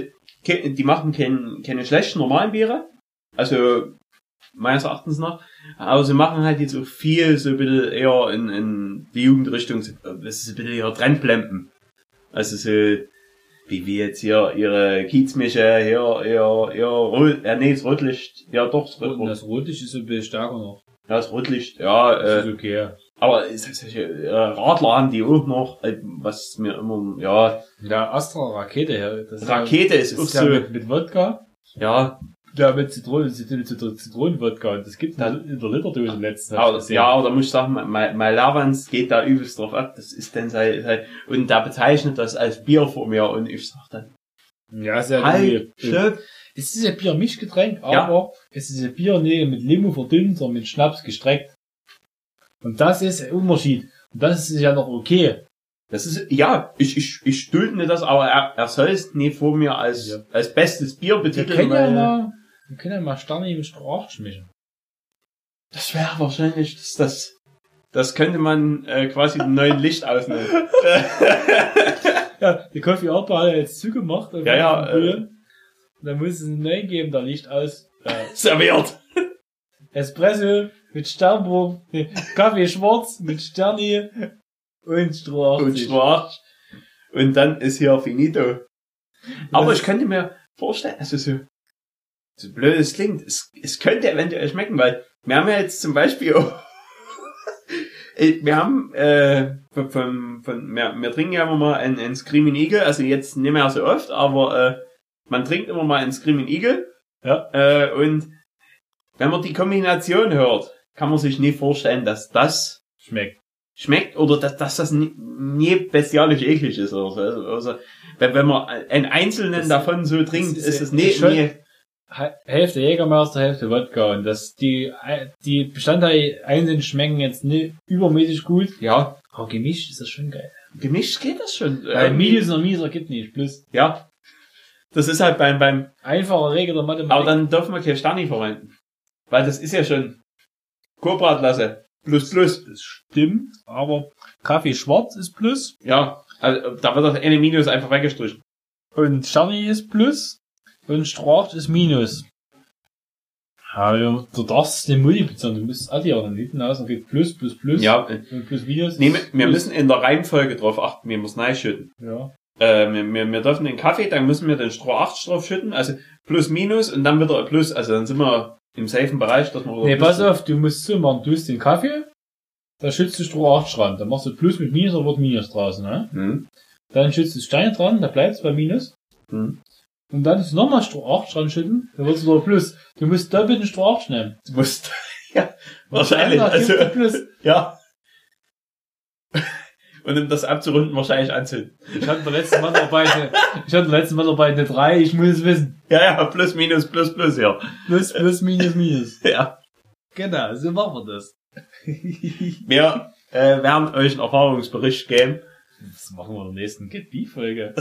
die machen kein, keine schlechten normalen Biere. Also, meines Erachtens nach. Aber sie machen halt jetzt auch viel so ein bisschen eher in, in die Jugendrichtung, so- das ist ein bisschen eher Trendblempen. Also so, wie wir jetzt hier ihre Kiezmische, hier, ihr, ihr, Rot, äh, nee, das Rotlicht, ja doch, das, Und Rot, das Rotlicht ist ein bisschen stärker noch. ja, das Rotlicht, ja, Das äh, ist okay. aber solche äh, Radler haben die auch noch, äh, was mir immer, ja, Ja, Astra Rakete her. Das Rakete ist ist, auch ist ja so, mit, mit Wodka. ja, Ja, mit Zitronen, Zitronen, Zitronen Zitronenwodka. Und das gibt es in der Literdose ich aber, ja, aber da muss ich sagen, mein, mein Lavans geht da übelst drauf ab, das ist dann sein, sein und der bezeichnet das als Bier vor mir und ich sag dann, Ja, ist ja halt, stopp, Es ist ja Bier-Mischgetränk, Ja. aber es ist ja Bier nicht mit Limo verdünnt, sondern mit Schnaps gestreckt. Und das ist ein Unterschied. Und das ist ja noch okay. das ist, ja, ich, ich, ich stülpne das, aber er, er soll es nie vor mir als, Ja. als bestes Bier Wir betiteln, können ja mal, wir können ja mal Sterne mit Strauch schmischen. das wäre wahrscheinlich, das, das, das könnte man äh, quasi den neuen Licht ausnehmen. (laughs) Ja, die Coffee Art hat er jetzt zugemacht. und Ja, ja, probieren. Und dann muss es einen neuen geben, der Licht aus. Äh, (laughs) Serviert. Espresso mit Sternburg, (laughs) Kaffee schwarz mit Sterni und Stroh. und schwarz. Und dann ist hier finito. Aber ich könnte mir vorstellen, also so, so blöd es klingt, es, es könnte eventuell schmecken, weil wir haben ja jetzt zum Beispiel auch, (laughs) Äh, wir haben, äh, von, von, von wir, wir trinken ja immer mal einen, einen Screaming Eagle, also jetzt nicht mehr so oft, aber äh, man trinkt immer mal einen Screaming Eagle. Ja. Äh, und wenn man die Kombination hört, kann man sich nicht vorstellen, dass das Schmeckt. schmeckt oder dass, dass das nie, nie bestialisch eklig ist oder so. Also, also wenn, wenn man einen einzelnen Das- davon so trinkt, ist ist, es nie, nie Hälfte Jägermeister, Hälfte Wodka. Und das, die, die Bestandteile einzeln schmecken jetzt nicht übermäßig gut. ja, Aber gemischt ist das schon geil. gemischt geht das schon. Weil Ähm, Minus und Minus ergibt nicht. Plus ja. Das ist halt beim, beim, einfache Regel der Mathematik. aber dann dürfen wir kein Stani verwenden. Weil das ist ja schon Kobratlasse. Plus, plus. das stimmt, aber Kaffee schwarz ist Plus Ja, also, da wird das eine Minus einfach weggestrichen. und Sterni ist Plus und Strauch ist Minus. Ja, du darfst den multiplizieren, du musst addieren. Dann hinten aus, dann geht Plus, Plus, Plus Ja, und Plus, Minus. nee, wir Plus. müssen in der Reihenfolge drauf achten, wir müssen schütten. Ja. Äh, wir, wir, wir dürfen den Kaffee, dann müssen wir den Stroh 8 drauf schütten, also plus, minus und dann wieder ein plus, also dann sind wir im safen Bereich, dass wir Nee, pass auf, du musst so machen, du hast den Kaffee, da schützt du Stroh 8 dran, dann machst du Plus mit Minus, da wird Minus draußen, ne? Hm. Dann schützt du Steine dran, da bleibt's bei Minus. Hm. Und dann ist nochmal Stroh 8 dran schütten, dann wird's wieder Plus. Du musst doppelt Stroh 8 nehmen. Du musst, (laughs) ja, wahrscheinlich, also, Plus. (laughs) ja. Und um das abzurunden, wahrscheinlich anzünden. Ich hatte letzten Mal dabei, eine- ich hatte der letzten Mal dabei eine 3, ich muss es wissen. Ja, ja, plus, minus, plus, plus, ja. Plus, plus, minus, minus. (laughs) Ja. Genau, so machen wir das. Wir äh, werden euch einen Erfahrungsbericht geben. Das machen wir in der nächsten Get B-Folge.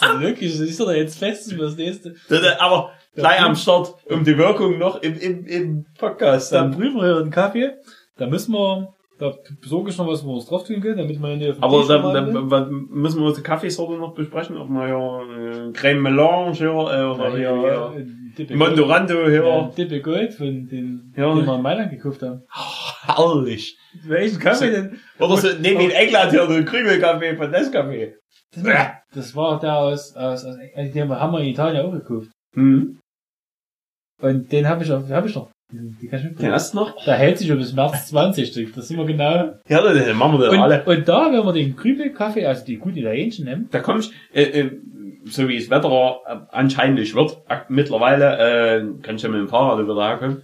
Ist wirklich, das ist doch jetzt fest das nächste. Aber gleich am Start, um die Wirkung noch im, im, im Podcast. Dann Dann. prüfen wir hier einen Kaffee. Da müssen wir, da besorge ich noch was, wo wir uns drauf tun können, damit wir auf den Aber dann, dann, dann müssen wir unsere Kaffeesorte noch besprechen, ob wir hier äh, Creme Melange hier, äh, oder Ja, hier, hier, äh, Dippe Mondorando hier. Ja, Dippe Gold von den, Ja. den wir in Mailand gekauft haben. (laughs) Herrlich. Welchen Kaffee denn? Oder so, neben in England hier, den Krümelkaffee von Nescafé. Das war der aus, aus, aus den haben wir in Italien auch gekauft. Hm. Und den habe ich auch, hab ich noch. Den, den kann ich Den hast du noch? Der hält sich schon bis März 20 Stück. Das sind wir genau. Ja, dann machen wir den alle. Und, und da, wenn wir den Krümelkaffee, also die guten Italienischen nehmen, Da komm ich, äh, äh, so wie es Wetter äh, anscheinend wird, mittlerweile, äh, kann ich ja mit dem Fahrrad über da kommen.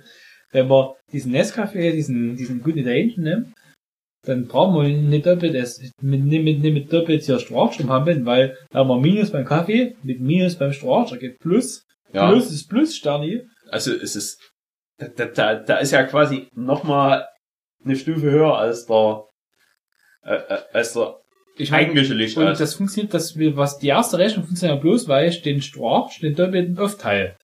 wenn wir diesen Nescafé, diesen, diesen guten Italienischen nehmen, dann brauchen wir nicht doppelt, es, mit, nicht, mit, nicht mit doppelt hier Strauchstrom haben, weil da haben wir Minus beim Kaffee, mit Minus beim Strauch, da geht Plus, Ja. Plus ist Plus, Sterni. Also es ist, da, da, da ist ja quasi nochmal eine Stufe höher als der, äh, äh, als der Ich meine, eigentliche Licht. und das funktioniert, dass wir, was die erste Rechnung funktioniert ja bloß, weil ich den Strach, den doppelten aufteile.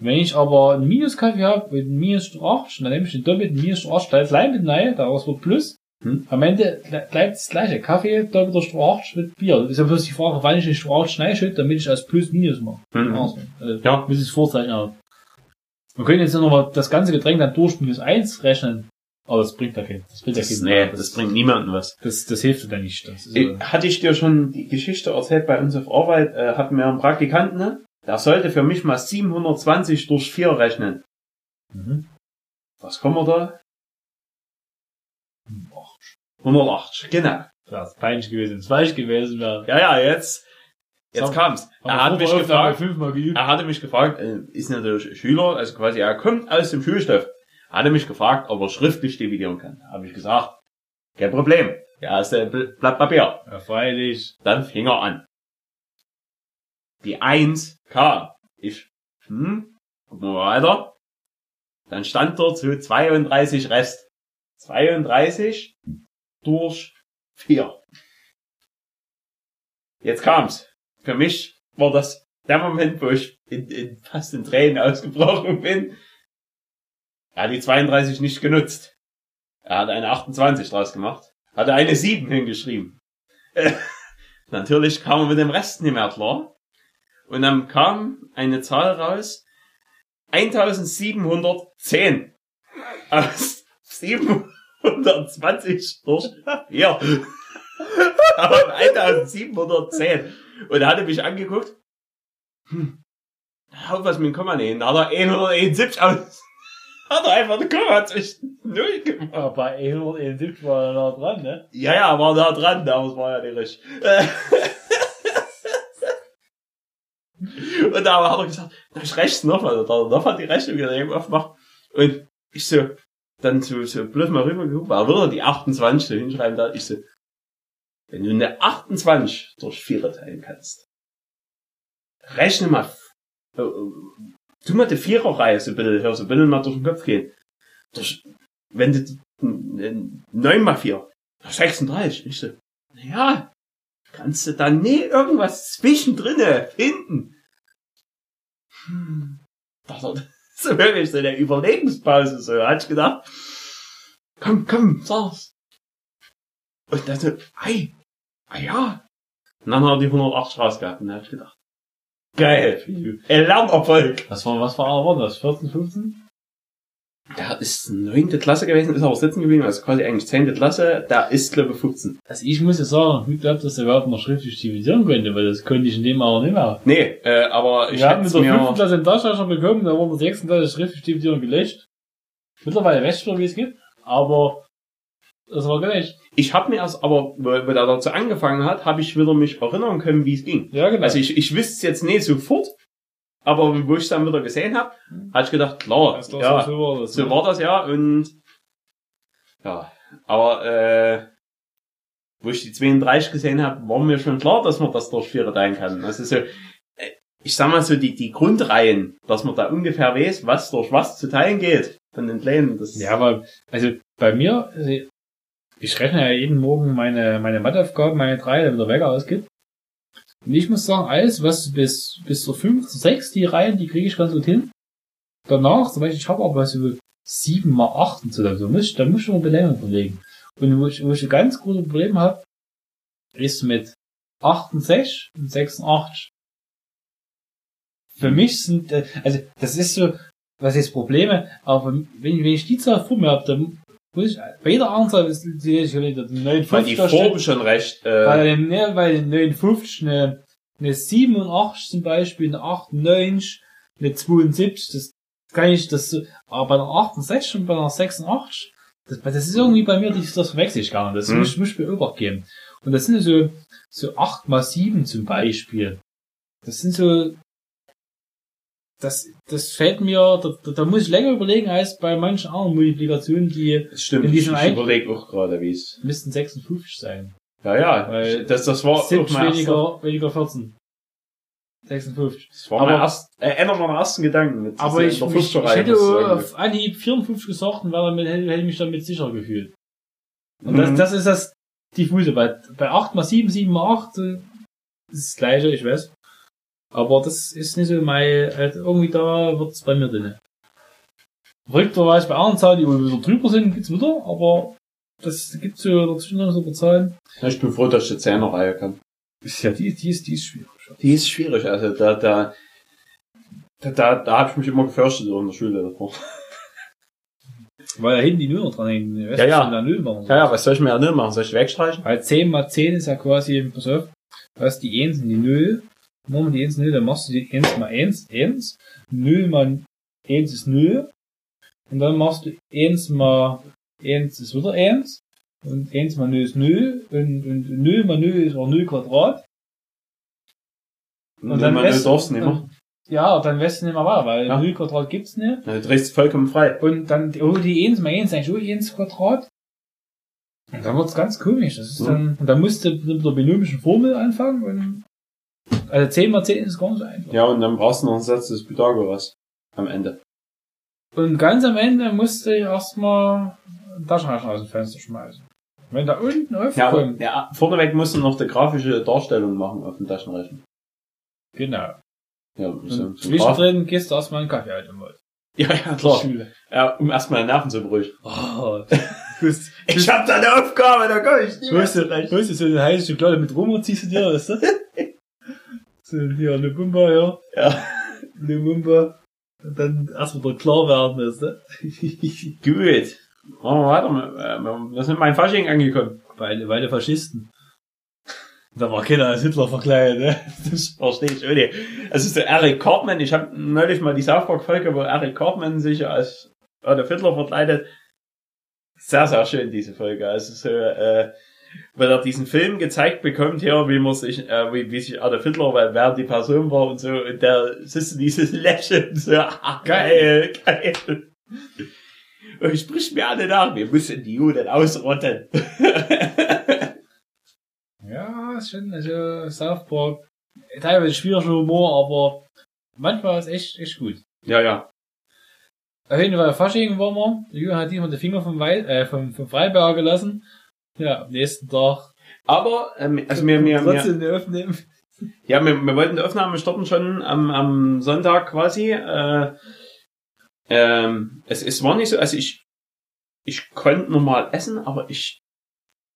Wenn ich aber einen Minuskaffee habe mit einem Minusstrach, dann nehme ich den doppelten Minusstrach, stelle klein mit rein, daraus wird Plus. Hm. Am Ende ble- bleibt das gleiche. Kaffee, doppelter Strach mit Bier. Das ist ja bloß die Frage, wann ich den Strach schneide, damit ich als Plus Minus mache. Mhm. Also, äh, Ja. Muss ich das Vorzeichen haben. Man könnte jetzt noch mal das ganze Getränk dann durch minus eins rechnen, aber das bringt ja kein, das bringt ja Das, keinen nee, Mehrwert. das bringt niemandem was. das, das hilft dir nicht. Das ist, Ich, äh, hatte ich dir schon die Geschichte erzählt bei uns auf Arbeit, äh, hatten wir einen Praktikanten, ne? der sollte für mich mal 720 durch 4 rechnen. mhm. Was kommen wir da? 180, genau. Das ist peinlich gewesen, wenn es falsch gewesen wäre. Ja, ja, jetzt, jetzt So. kam's. Er hat mich gefragt, er hatte mich gefragt, äh, ist natürlich Schüler, also quasi er kommt aus dem Schulstoff. Er hatte mich gefragt, ob er schriftlich dividieren kann. Habe ich gesagt, kein Problem. Ja, ist ein Bl- Blatt Papier. Ja, freilich. Dann fing er an. Die Eins kam. Ich, hm, gucken wir mal weiter. Dann stand dort so 32 Rest. 32 durch 4. Jetzt kam's. Für mich war das der Moment, wo ich in, in fast in Tränen (laughs) ausgebrochen bin. Er hat die 32 nicht genutzt. Er hat eine 28 draus gemacht. Hatte eine 7 hingeschrieben. (laughs) Natürlich kam er mit dem Rest nicht mehr klar. Und dann kam eine Zahl raus. 1710. Aus 720 durch 4. Aber 1710. Und er hatte mich angeguckt. Hm. Haut was mit dem Komma nicht hin. Da hat er 171 aus. Hat er einfach eine Komma zwischen 0 gemacht. Aber bei 171 war er noch dran, ne? Ja, ja, war da dran, aber es war ja nicht richtig. Und da hat er gesagt, na, ich rechts noch, also da hat die Rechnung wieder eben aufgemacht. Und ich so, dann so, so bloß mal rüber geguckt, weil er würde die 28 so hinschreiben, da ich so, wenn du eine 28 durch 4 teilen kannst, rechne mal, tu mal die Viererreihe so ein bisschen, hör so ein bisschen mal durch den Kopf gehen. Durch, wenn du äh, 9 mal 4, 36. Ich so, naja, kannst du da nie irgendwas zwischendrinne finden? Hm. Das war (laughs) so wirklich so eine Überlebenspause, so, hat ich gedacht, komm, komm, sag's. Und dann so, ei, ah ja. Und dann hat er die 180 rausgehabt, und dann hab ich gedacht, geil, ein Lernerfolg. Was war, was war aber das? 14, 15? Der ist neunte Klasse gewesen, ist aber sitzen geblieben, also quasi eigentlich zehnte Klasse, der ist, glaube ich, 15. Also ich muss ja sagen, gut gehabt, dass er überhaupt noch schriftlich dividieren könnte, weil das könnte ich in dem aber nicht mehr. Nee, äh, aber ich hätte mit der fünften Klasse in Deutschland schon bekommen, da wurde in der sechsten Klasse schriftlich dividieren gelöscht. Mittlerweile weiß ich schon, wie es geht, aber das war gelöscht. ich habe mir erst, aber, wo der dazu angefangen hat, habe ich wieder mich erinnern können, wie es ging. Ja, genau. Also ich, ich wüsste es jetzt nicht sofort, aber wo ich es dann wieder gesehen habe, hatte ich gedacht, klar, Das ja, so, war das. so war das ja und ja, aber äh, wo ich die 32 gesehen habe, war mir schon klar, dass man das durch vier teilen kann. Also so, äh, ich sag mal so die die Grundreihen, dass man da ungefähr weiß, was durch was zu teilen geht von den Plänen. Das Ja, aber, also bei mir, also ich rechne ja jeden Morgen meine, meine Matheaufgaben, meine drei, damit der Wecker ausgeht. Und ich muss sagen, alles, was bis, bis zur 5, zur 6, die Reihen, die kriege ich ganz gut hin. Danach, zum Beispiel, ich habe aber so 7 mal 8 und so, da muss ich, da muss ich noch Belämmung verlegen. Und wo ich, wo ich ein ganz großes Problem habe, ist mit 68 und 86. Für mich sind, äh, also das ist so, was jetzt Probleme, aber wenn, wenn ich die Zahl vor mir habe, dann muss ich, bei jeder Anzahl sehe ich wieder den weil 59 die. Form schon recht. Äh, Bei den, ne, bei den 59 eine, eine 87 zum Beispiel, eine 98, eine 72, das kann ich, das, so- aber bei einer 68 und bei einer 86, das, das ist irgendwie bei mir, das, das verwechsel ich gar nicht, das Hm. muss, muss ich mir Obacht geben. Und das sind so, so 8 mal 7 zum Beispiel. Das sind so, das, das fällt mir, da, da, da muss ich länger überlegen als bei manchen anderen Multiplikationen, die das stimmt. in Ich, diesem ich überlege auch gerade, wie es. müssten 56 sein. Ja, ja. Weil das, das war auch 70 mein erster- weniger, weniger 14. 56. Das war Aber- mein erst, äh, einer meiner ersten Gedanken. Mit Aber ich, mich, ich hätte auf Anhieb 54 gesagt und wäre damit, hätte, hätte ich mich damit sicher gefühlt. Und Mhm. das, das ist das diffuse. Bei, bei 8 mal 7, 7 mal 8 äh, ist das gleiche, ich weiß. Aber das ist nicht so mein, halt irgendwie da wird's bei mir drin. Verrückterweise bei anderen Zahlen, die wohl wieder drüber sind, gibt's wieder, aber das gibt's so dazwischen noch so Zahlen. Ja, ich bin froh, dass ich die Zehnerreihe kann. Ist ja, die, die ist, die ist schwierig. Die ist schwierig, also da, da, da, da, da habe ich mich immer gefürchtet in der Schule davor. (laughs) Weil da hinten die Nuller dran hängen. Ja, ja. Da Null machen. Ja, ja, was soll ich mir ja nicht machen? Soll ich wegstreichen? Weil 10 mal 10 ist ja quasi, pass auf, du hast die 1 und die 0. Machen wir die 1 und 0, dann machst du die 1 mal 1, 1. 0 mal 1 ist 0. Und dann machst du 1 mal 1 ist wieder 1. Und 1 mal 0 ist 0. Und, und 0 mal 0 ist auch 0 Quadrat. Und dann man weißt du- darfst du nicht machen. Ja, dann weißt du nicht mehr weiter, weil Ja. 0 Quadrat gibt's nicht. Dann drehst du vollkommen frei. Und dann, oh, die 1 mal 1 ist eigentlich auch 1 Quadrat. Und dann wird's ganz komisch. Das ist Mhm. dann, und dann musst du mit der binomischen Formel anfangen und, also 10 mal 10 ist gar nicht so einfach. Ja, und dann brauchst du noch einen Satz des Pythagoras. Am Ende. Und ganz am Ende musst du erstmal einen Taschenrechner aus dem Fenster schmeißen. Wenn da unten Ja, aufkommt. ja, vorneweg musst du noch die grafische Darstellung machen auf dem Taschenrechner. genau. Ja, so, Und zwischendrin gehst du erstmal einen Kaffeeautomat. ja, ja, klar. Schule. Ja, um erstmal Nerven zu beruhigen. (laughs) Oh. Grüß, Ich hab da eine Aufgabe, da komm ich nie mehr Weißt du, weißt du, so eine heiße Schokolade mit Rum ziehst du dir, weißt du? (laughs) so, hier, Bumba, ja. Ja. Bumba. Und dann erst wieder klar werden, weißt du? (laughs) Gut. Machen wir weiter. Wir- sind mal in Fasching angekommen. Beide, beide Faschisten. Da war keiner als Hitler verkleidet, ne? Das verstehe ich auch nicht. Also so Eric Cartman, ich habe neulich mal die South Park Folge, wo Eric Cartman sich als Adolf Hitler verkleidet. Sehr, sehr schön, diese Folge. Also so, äh, wenn er diesen Film gezeigt bekommt, hier, wie man sich, äh, wie, wie sich Adolf Hitler, weil wer die Person war und so, und der du dieses (laughs) Lächeln, so, (laughs) ah, geil, geil. Und ich sprich mir alle nach, wir müssen die Juden ausrotten. (laughs) Ja, ist schon, also, South Park. Teilweise schwieriger Humor, aber manchmal ist echt, echt gut. ja, ja. Auf jeden Fall Fasching waren wir. Der Jürgen hat immer den Finger vom, Wei äh, vom, vom Freiberger gelassen. Ja, am nächsten Tag. Aber, ähm, also wir, wir, wir, trotzdem eine aufnehmen. Ja, wir, wir wollten die Aufnahme starten schon am, am Sonntag quasi. Äh, ähm, es, es war nicht so, also ich, ich konnte normal essen, aber ich,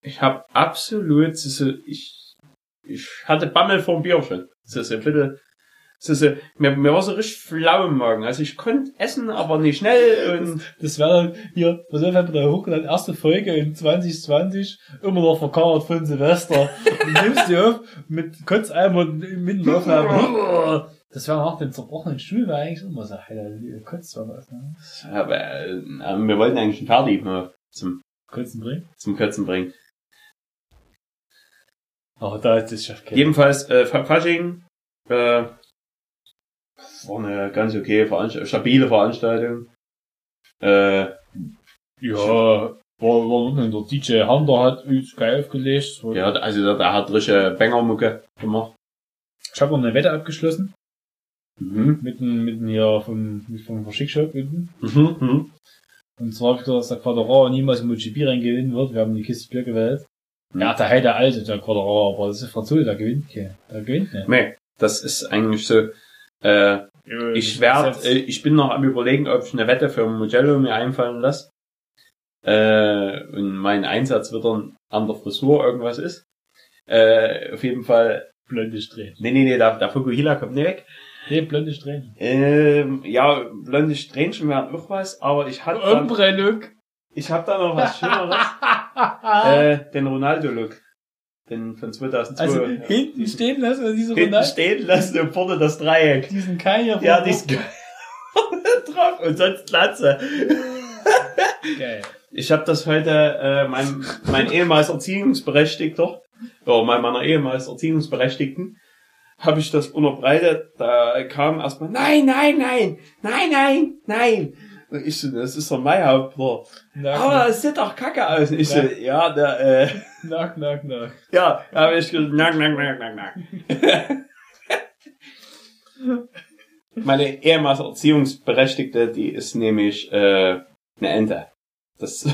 ich habe absolut, so, ich, ich hatte Bammel vorm Bier schon. So, so, bitte, so, so, mir, mir war so richtig flau im Magen. Also ich konnte essen, aber nicht schnell und Das wäre dann hier, was haben wir da hochgeladen, erste Folge in 2020, immer noch verkauert von Silvester. Und nimmst die auf mit Kotzeimer mitten auf Das wäre nach dem zerbrochenen Stuhl, war eigentlich immer so, Alter, Kotz war was, ne? aber, äh, wir wollten eigentlich einen Ferdi zum, Kotzen bringen. zum Kötzen bringen. Aber da ist das Chef Jedenfalls äh, Fa- Fasching äh, war eine ganz okay Veranstalt stabile Veranstaltung. Äh, Ja, war, war der DJ Hunter hat uns geil aufgelegt. Ja, also der, der hat richtige Bangermucke gemacht. Ich habe noch eine Wette abgeschlossen. Mhm. Mit dem, mit dem hier vom, vom Verschickshop unten. Mhm. Mhm. Und zwar habe ich gesagt, dass der Quadraro niemals im MotoGP reingewinnen wird. Wir haben die Kiste Bier gewählt. Ja, der der alte, der Quadraro, aber das ist Franzose, der gewinnt kein. Der gewinnt nicht. Nee, das ist eigentlich so. Äh, ich werd, Das äh, ich bin noch am überlegen, ob ich eine Wette für Mugello mir einfallen lasse. Äh, und mein Einsatz wird dann an der Frisur irgendwas ist. Äh, auf jeden Fall. blonde Strähnen. Nee, nee, nee, der, der Fukuhila kommt nicht weg. Nee, blonde Strähnen. Ähm, ja, blonde Strähnchen wären auch was, aber ich hatte Umbrennung. ich hab da noch was Schöneres. (laughs) äh, den Ronaldo-Look. Den von 2002. also hinten stehen lassen, also diese Hinten Ronaldo, stehen lassen und vorne das Dreieck. diesen Kai hier Ja, vorne. die ist drauf und sonst Glatze. Geil. Ich habe das heute, äh, mein, mein ehemals Erziehungsberechtigter, oder mein, meiner ehemals Erziehungsberechtigten, habe ich das unterbreitet. Da kam erstmal, nein, nein, nein, nein, nein, nein. Und ich so, das ist doch mein Hauptler. Aber es sieht doch kacke aus. Und ich so, Ja. der, äh, nack, nack, nack. ja, habe ich gesagt, nack, nack, nack, nack, nack. Meine ehemals Erziehungsberechtigte, die ist nämlich äh, eine Ente. Das,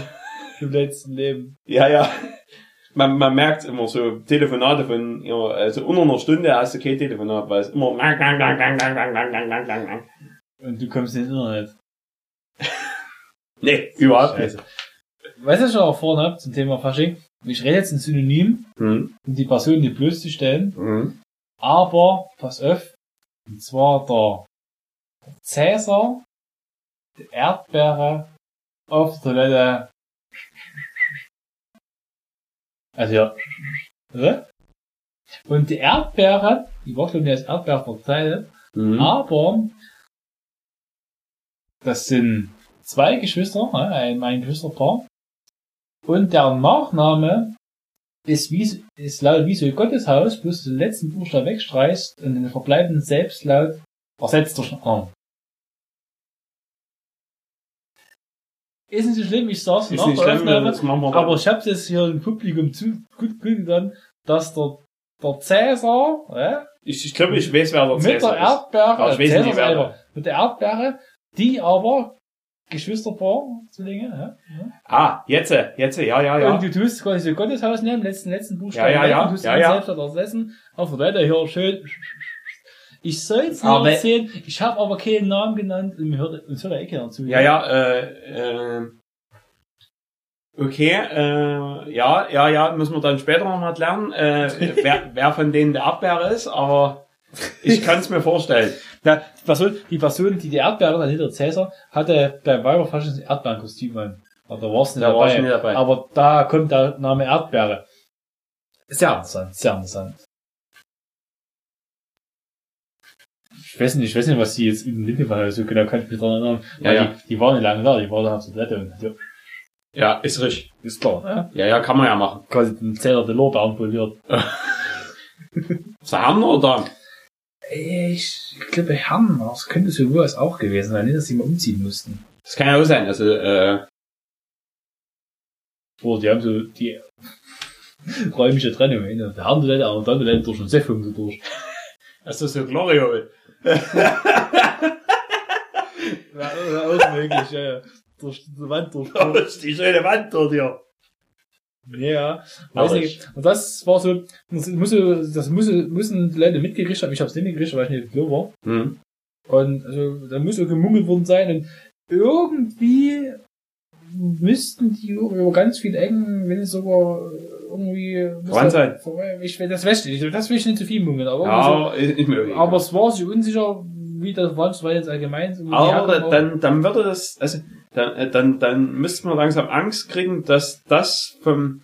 Im letzten Leben. ja, ja. Man, man merkt immer so Telefonate von, ja, also unter einer Stunde hast du kein Telefonat, weil es immer Und du kommst ins Internet. Nee, überhaupt nicht. Scheiße. Weißt du, was ich auch vorhin hab zum Thema Fasching? Ich rede jetzt ein Synonym, Hm. um die Person nicht bloßzustellen. Hm. Aber, pass auf, und zwar der Cäsar, die Erdbeere auf der Toilette. Also ja. Hä? Und die Erdbeere, die war schon nicht als Erdbeere verzeichnet, Hm. aber das sind zwei Geschwister, ein, ein Geschwisterpaar. Und der Nachname ist, wie, ist laut wie so Gotteshaus, bloß den letzten Buchstaben wegstreichst und den verbleibenden Selbstlaut ersetzt durch einen anderen. Ist nicht so schlimm, ich Ist nach der wir aber ich hab's jetzt hier im Publikum zu gut getan, dass der, der Cäsar, ja, Ich, ich glaube, ich weiß, wer der mit der Cäsar ist. Erdbeere, Aber ich weiß Cäsar nicht, wer selber, mit der Erdbeere, die aber Geschwisterpaar, Zwillinge, ja. Ah, jetzt, jetzt, ja, ja, ja. Und du tust quasi so Gotteshaus nehmen, letzten, letzten Buchstaben, Ja, ja, ja, und tust ja, ja. selbst das essen, auf der Seite hier schön. Ich soll's Aber- nur erzählen, ich habe aber keinen Namen genannt und mir hört, uns hört ja eh keiner zu. Ja, ja, äh, äh, okay, äh, ja, ja, ja, müssen wir dann später noch mal lernen, äh, (laughs) wer, wer von denen der Erdbeere ist, aber ich (laughs) kann es mir vorstellen. Na, die Person, die Person, die die Erdbeere dann hinter Cäsar, hatte beim Weiberfaschen ein Erdbeerenkostüm an. Aber da war's nicht Da dabei. nicht dabei. Aber da kommt der Name Erdbeere. Sehr interessant, sehr interessant. Ich weiß nicht, ich weiß nicht, was die jetzt in Lippe war, so genau kann ich mich daran erinnern. Ja, ja. Die, die waren nicht lange da, die waren da auf der Toilette und ja, Ja, ist richtig. ist klar, ne? Ja, ja, kann man ja machen. Quasi den Zähler der Lorbeeren poliert. (laughs) Herren oder? Ich glaube, Herren, das könnte sowohl als auch gewesen sein, nicht, dass sie mal umziehen mussten. Das kann ja auch sein, also, äh, Boah, die haben so die (laughs) räumliche Trennung. In der Herrentoilette, aber dann Toilette durch und Seffung so durch. (laughs) das ist so Gloriol. (laughs) Ja, auch möglich, ja, ja. Durch die Wand durch. Ist die schöne Wand dort hier. Ja, weiß nicht. Und das war so, das muss, das müssen die Leute mitgekriegt haben. Ich hab's nicht mitgekriegt, weil ich nicht klar war. Hm. Und also, da muss so gemungelt worden sein. Und irgendwie müssten die über ganz viel Ecken, wenn es sogar irgendwie... das- sein. Ich, das weiß ich nicht, das will ich nicht zu viel munkeln. Aber, so, Ja, okay. aber es war sich unsicher, wie das war, weil jetzt allgemein so. Aber dann, dann würde das, also, dann, äh, dann, dann müsste man langsam Angst kriegen, dass das vom,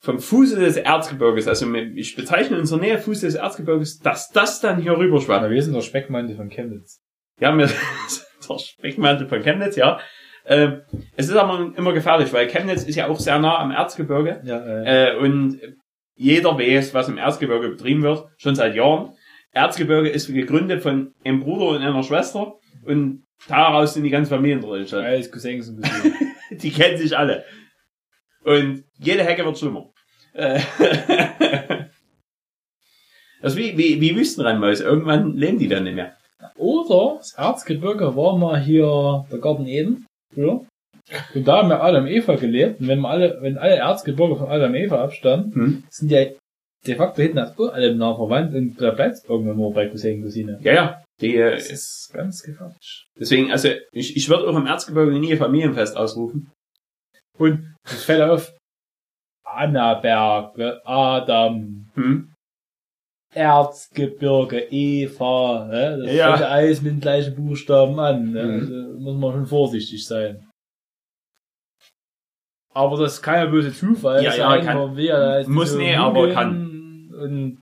vom Fuße des Erzgebirges, also ich bezeichne unsere Nähe Fuße des Erzgebirges, dass das dann hier rüberschwappt. wir sind der Speckmantel von Chemnitz. Ja, mir, (laughs) der Speckmantel von Chemnitz, ja. Ähm, es ist aber immer gefährlich, weil Chemnitz ist ja auch sehr nah am Erzgebirge. Ja, äh, Äh, und jeder weiß, was im Erzgebirge betrieben wird, schon seit Jahren. Erzgebirge ist gegründet von einem Bruder und einer Schwester und daraus sind die ganzen Familien drin entstanden. alles Cousins und Cousinen. (laughs) Die kennen sich alle. Und jede Hecke wird schlimmer. (laughs) Das ist wie, wie, wie Wüstenrennmäuse. Irgendwann leben die dann nicht mehr. Oder das Erzgebirge war mal hier der Garten Eden. Ja. Und da haben wir Adam Eva gelebt. Und wenn wir alle, wenn alle Erzgebirge von Adam Eva abstammen, Hm? sind die de facto hinten als alle nah verwandt und da bleibt irgendwann nur bei Cousin Cousine. Ja, ja. Die, äh, Das ist ganz gefährlich. deswegen, also ich, ich würde auch im Erzgebirge nie Familienfest ausrufen. Und es fällt auf Annaberg, Adam, Hm? Erzgebirge, Eva, ne? das Ja. fängt alles mit den gleichen Buchstaben an. Ne? Mhm. Also muss man schon vorsichtig sein. Aber das kann ja böse Zufall Ja, ja, kann- jetzt muss nee, aber kann. Und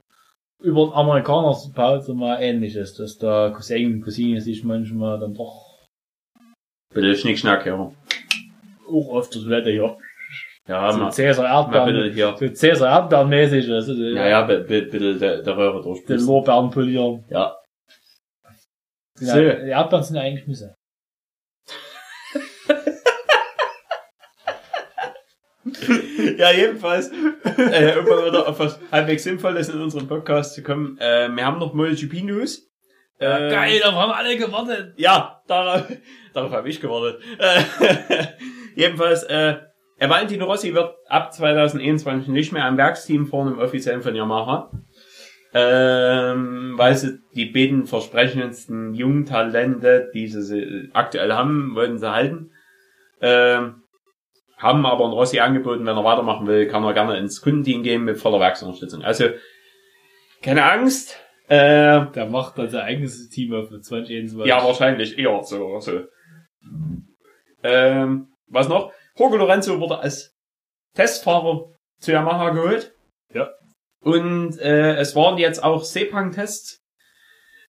über den Amerikaner Pause mal ähnliches, dass da Cousin und Cousine sich manchmal dann doch Bitte Schnickschnack, ja. auch auf der Toilette hier. Ja, so mal, Cäsar Erdbeeren, bitte hier. so Cäsar Erdbeeren mäßig, also die- Ja, ja, bitte, der, der Röhre den durchpusten. Lorbeeren polieren. Ja. Ja, So. die Erdbeeren sind ja eigentlich Nüsse. Ja, jedenfalls, äh, mal wieder auf was halbwegs Sinnvolles in unserem Podcast zu kommen. Äh, wir haben noch MotoGP News. Äh, Geil, darauf haben alle gewartet. Ja, darauf, darauf habe ich gewartet. Äh, (laughs) Jedenfalls, äh, äh, Valentino Rossi wird ab 2021 nicht mehr am Werksteam vorne im offiziellen von Yamaha. Ähm, weil sie die beiden versprechendsten jungen Talente, die sie aktuell haben, wollten sie halten. Ähm, haben aber ein Rossi angeboten, wenn er weitermachen will, kann er gerne ins Kundenteam gehen mit voller Werksunterstützung. Also, keine Angst. Äh, Der macht dann sein eigenes Team auf mit 2021. ja, wahrscheinlich eher so. so. Ähm, was noch? Jorge Lorenzo wurde als Testfahrer zu Yamaha geholt. Ja. Und äh, es waren jetzt auch Sepang-Tests.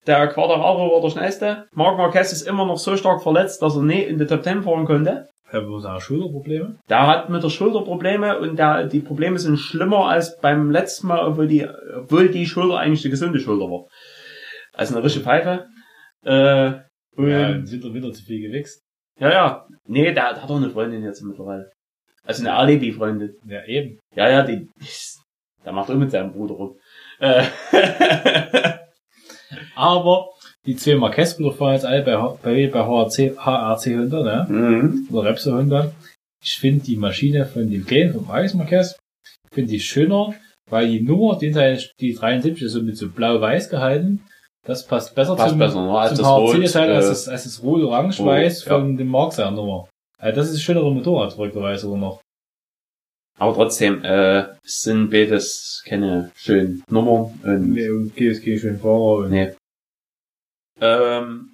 Der Quadraro war der schnellste. Marc Marquez ist immer noch so stark verletzt, dass er nie in die Top 10 fahren konnte. Er hat Schulterprobleme. Der hat mit der Schulter Probleme und der, die Probleme sind schlimmer als beim letzten Mal, obwohl die, obwohl die Schulter eigentlich die gesunde Schulter war. Also eine richtige Pfeife. Äh, und Ja, im Winter, Winter zu viel gewichst. Ja, ja. Nee, der, der hat doch eine Freundin jetzt mittlerweile. Also eine Alibi-Freundin. Ja, eben. Ja, ja, die, der macht auch mit seinem Bruder rum. Äh, (laughs) Aber die zwei jetzt alle bei, bei, bei HRC, HRC Honda, ne? mhm. Oder Repsol Honda. Ich finde die Maschine von dem Kleinen, vom Alex Marquez, finde ich schöner, weil die Nummer, die, die 73 ist so mit so blau-weiß gehalten. Das passt besser Passt zum, besser, ne? Als zum das Rot, HRC-Teil als äh, das, als das rot-orange-weiß Rot, ja. von dem Mark seiner Nummer. Also das ist ein schönerer Motorrad, verrückterweise sogar noch. Aber trotzdem, äh, sind beides keine schönen Nummern und, Nee, und GSG schön Fahrer und nee. Ähm,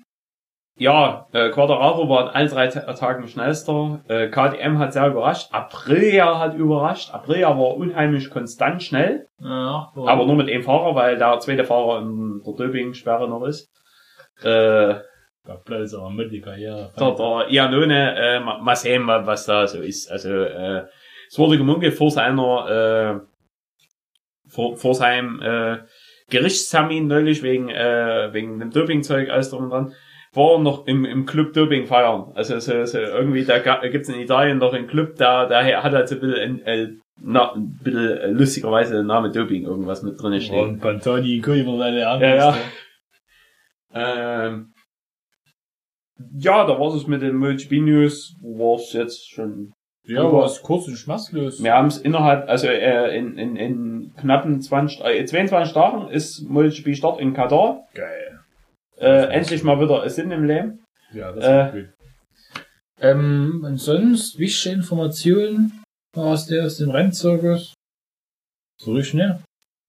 ja, äh, Quadraro war an allen drei Ta- Tagen schnellster. Äh, KTM hat sehr überrascht. Aprilia hat überrascht. Aprilia war unheimlich konstant schnell. ja, Aber nur mit einem Fahrer, weil der zweite Fahrer in der Doping-Sperre noch ist. Äh, Da bleibt aber mit die Karriere. der, der Iannone, äh, ma- mal sehen, wa- was da so ist. Also, äh, es wurde gemunkelt vor seiner, äh, vor, vor seinem, äh, Gerichtstermin neulich wegen, äh, wegen dem Dopingzeug, alles drum und dran, war er noch im, im Club Doping feiern. Also, so, so irgendwie, da gibt's in Italien noch einen Club, da, da hat halt so ein bisschen, äh, na, ein bisschen äh, lustigerweise der Name Doping irgendwas mit drin stehen. Und Pantoni, Kulver, seine Ja, ja. Ähm, ja, da war es mit den MotoGP News, war es jetzt schon. Ja, aber es ist kurz und schmatzlos. Wir haben es innerhalb, also äh, in, in, in knappen 20, äh, 22 Tagen ist MotoGP Start in Katar. Geil. Äh, endlich mal wieder Sinn im Leben. Ja, das Äh. ist gut. Ähm, und sonst wichtige Informationen aus, der, aus dem Rennzirkus? So richtig schnell.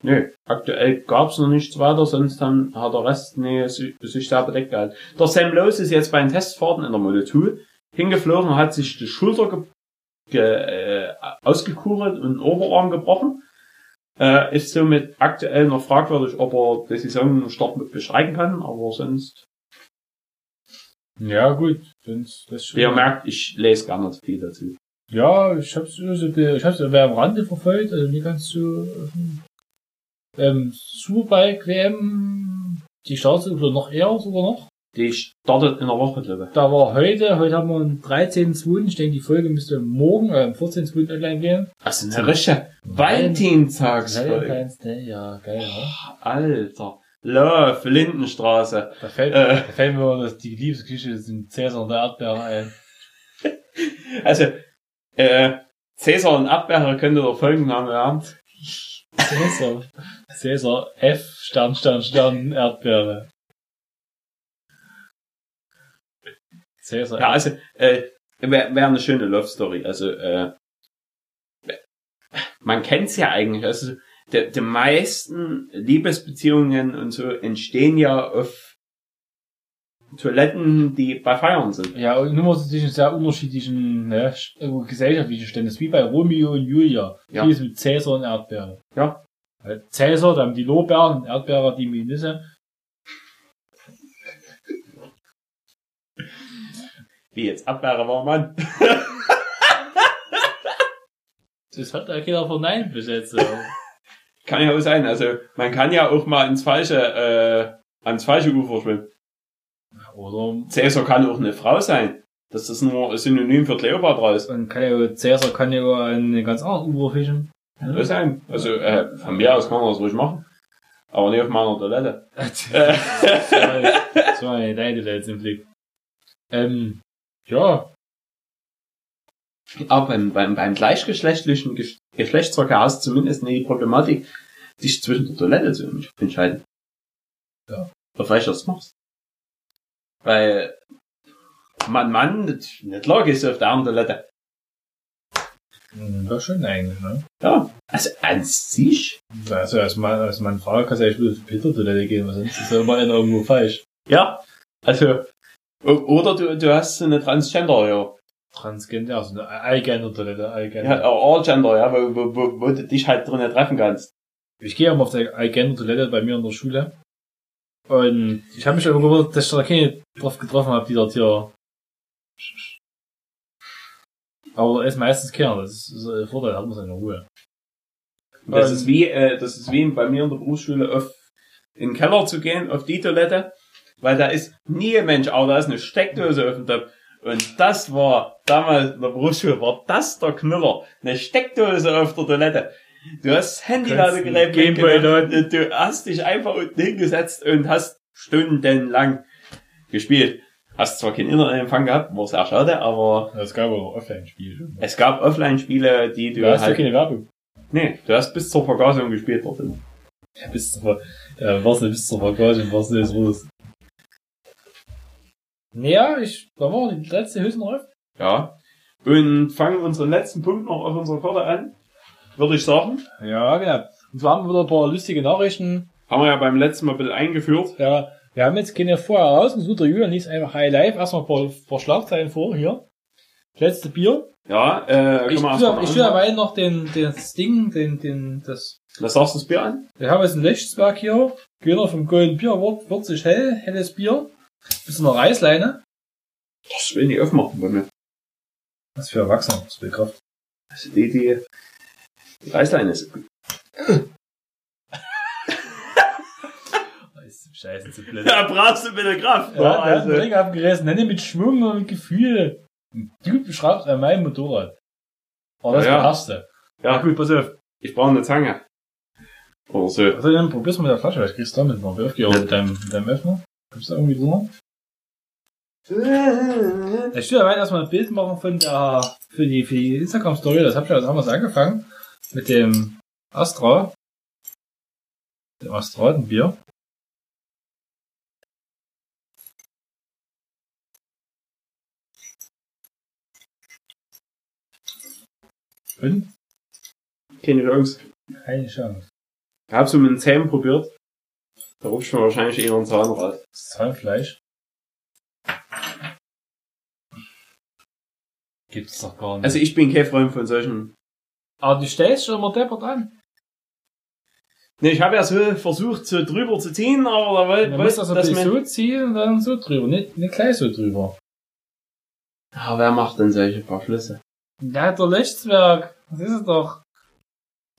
Nö, aktuell gab's noch nichts weiter, sonst dann hat der Rest nee, sich, sich sehr bedeckt gehalten. Der Sam Lowe ist jetzt bei den Testfahrten in der Moto 2 hingeflogen, hat sich die Schulter äh, ausgekugelt und den Oberarm gebrochen. Äh, ist somit aktuell noch fragwürdig, ob er die Saison Start mit bestreiten kann, aber sonst, Ja, gut. Sonst, das schon. ihr merkt, ich lese gar nicht viel dazu. Ja, ich hab's nur so, ich hab's aber am Rande verfolgt, also nicht ganz so, ähm, Superbike WM, die oder noch eher sogar noch. Die startet in der Woche, glaube ich. Da war heute, heute haben wir einen 13.2., ich denke, die Folge müsste morgen, äh, am 14.2. online gehen. Das ist eine richtige Valentinstagsfolge. Day, ja, geil, ne? Alter. Love, Lindenstraße. Da fällt, Äh. da fällt mir das, die Liebesgeschichte sind Cäsar und der Erdbeere ein. (laughs) Also, äh, Cäsar und Erdbeere könnte der Folgenname werden. Cäsar. Cäsar F, Stern, Stern, Stern, Erdbeere. Cäsar Ja, also, äh, wäre wär eine schöne Love Story. Also, äh, man kennt's ja eigentlich. Also, die, die meisten Liebesbeziehungen und so entstehen ja auf Toiletten, die bei Feiern sind. Ja, und nur zwischen sehr unterschiedlichen ne, sch- gesellschaftlichen Ständen. Das ist wie bei Romeo und Julia. Ja. Hier ist mit Cäsar und Erdbeere. Ja. Cäsar, da haben die Lorbeeren und Erdbeere die Minisse. Wie jetzt Erdbeere war man. (laughs) Das hat ja keiner verneint bis jetzt. (laughs) Kann ja auch sein. Also, man kann ja auch mal ins falsche, äh, ans falsche Ufer schwimmen. Oder Cäsar kann auch eine Frau sein. Das ist nur ein Synonym für Kleopatra ist. man kann ja, Cäsar kann ja eine ganz andere Ufer fischen. Das sein. Also, äh, von mir aus kann man das ruhig machen. Aber nicht auf meiner Toilette. das eine deine Welt im Blick. Ähm, ja, Aber beim, beim, beim gleichgeschlechtlichen Gesch- Geschlechtsverkehr hast du zumindest nicht die Problematik, dich zwischen der Toilette zu entscheiden. Ja. Auf welcher du machst. Weil, Mann, Mann, nicht nicht logisch auf der anderen Toilette. war schön eigentlich, ne? Ja. Also an sich. Also als Mann, als Mann Frau kannst du ja echt auf die Peter-Toilette gehen, weil sonst ist ja immer einer irgendwo falsch. Ja. Also, oder du, du hast so eine Transgender, ja. Transgender, also eine Ja, Allgender. auch Allgender, ja, wo, wo, wo, wo du dich halt drinnen treffen kannst. Ich gehe immer auf der Allgender-Toilette bei mir in der Schule. Und ich habe mich aber gewundert, dass ich da keine drauf getroffen habe, die dort hier. Aber da ist meistens keiner, das ist ein Vorteil, hat man seine Ruhe. Das ist wie, äh, das ist wie bei mir in der Berufsschule auf, in den Keller zu gehen, auf die Toilette, weil da ist nie ein Mensch, aber da ist eine Steckdose auf dem Top. Und das war, damals in der Berufsschule, war das der Knüller. Eine Steckdose auf der Toilette. Du hast das Handyladegerät einen Gameboy mitgenommen, du hast dich einfach unten hingesetzt und hast stundenlang gespielt. Hast zwar keinen Internetempfang gehabt, war sehr schade, aber Es gab auch Offline-Spiele. es gab Offline-Spiele, die du Du hast ja halt, keine Werbung. nee, du hast bis zur Vergasung gespielt dort. Ja, bis zur, ja, was nicht bis zur Vergasung, was nicht los. Naja, ich, da war die letzte Hülsenreif. Ja. Und fangen unseren letzten Punkt noch auf unserer Karte an. Würde ich sagen. Ja, genau. Und zwar haben wir wieder ein paar lustige Nachrichten. Haben wir ja beim letzten Mal ein bisschen eingeführt. Ja, wir haben jetzt keine vorher rausgesucht. Der Julian liest einfach High Live. Erstmal ein paar, paar Schlagzeilen vor, hier. Letzte Bier. Ja, äh, Ich erstmal ich tue dabei noch den, den, das Ding, den, den, das, Was sagst du das Bier an? wir haben jetzt ein Lechtsberg hier. Gewinner vom Golden Bier Award, 40 hell, helles Bier. Bisschen eine Reißleine. Das will ich aufmachen bei mir. Was für Erwachsene, das will Kraft. Also die, die, die Reißleine ist (laughs) gut. Scheiße, zu blöd. Da brauchst du bitte Kraft. Ja, der hat also. Ring abgerissen. Nenne mit Schwung und mit Gefühl. Du beschreibst an meinem Motorrad. Aber das Ja, ja. beherrschst du. Ja, gut, pass auf. ich brauche eine Zange. Oder so. Also dann probier's mit der Flasche, vielleicht kriegst du damit noch. Wirf die auch mit deinem, mit deinem Öffner. Kommst du irgendwie drüber? Ich will dabei erstmal ein Bild machen von der, für die, für die Instagram-Story. Das hab ich ja damals angefangen. Mit dem Astra. Dem Astratenbier. Und? Keine Chance. Keine Chance. Ich hab's mit den Zähnen probiert. Da rutscht mir wahrscheinlich eher ein Zahn raus. Das Zahnfleisch. Gibt's doch gar nicht. Also ich bin kein Freund von solchen. Aber du stellst schon immer deppert an. Ne, ich habe ja so versucht, so drüber zu ziehen, aber da wollte, Man muss wollte das dass man... so ziehen und dann so drüber. Nicht, nicht gleich so drüber. Ah, wer macht denn solche paar Schlüsse? Ja, der Lechtswerk. Das ist es doch.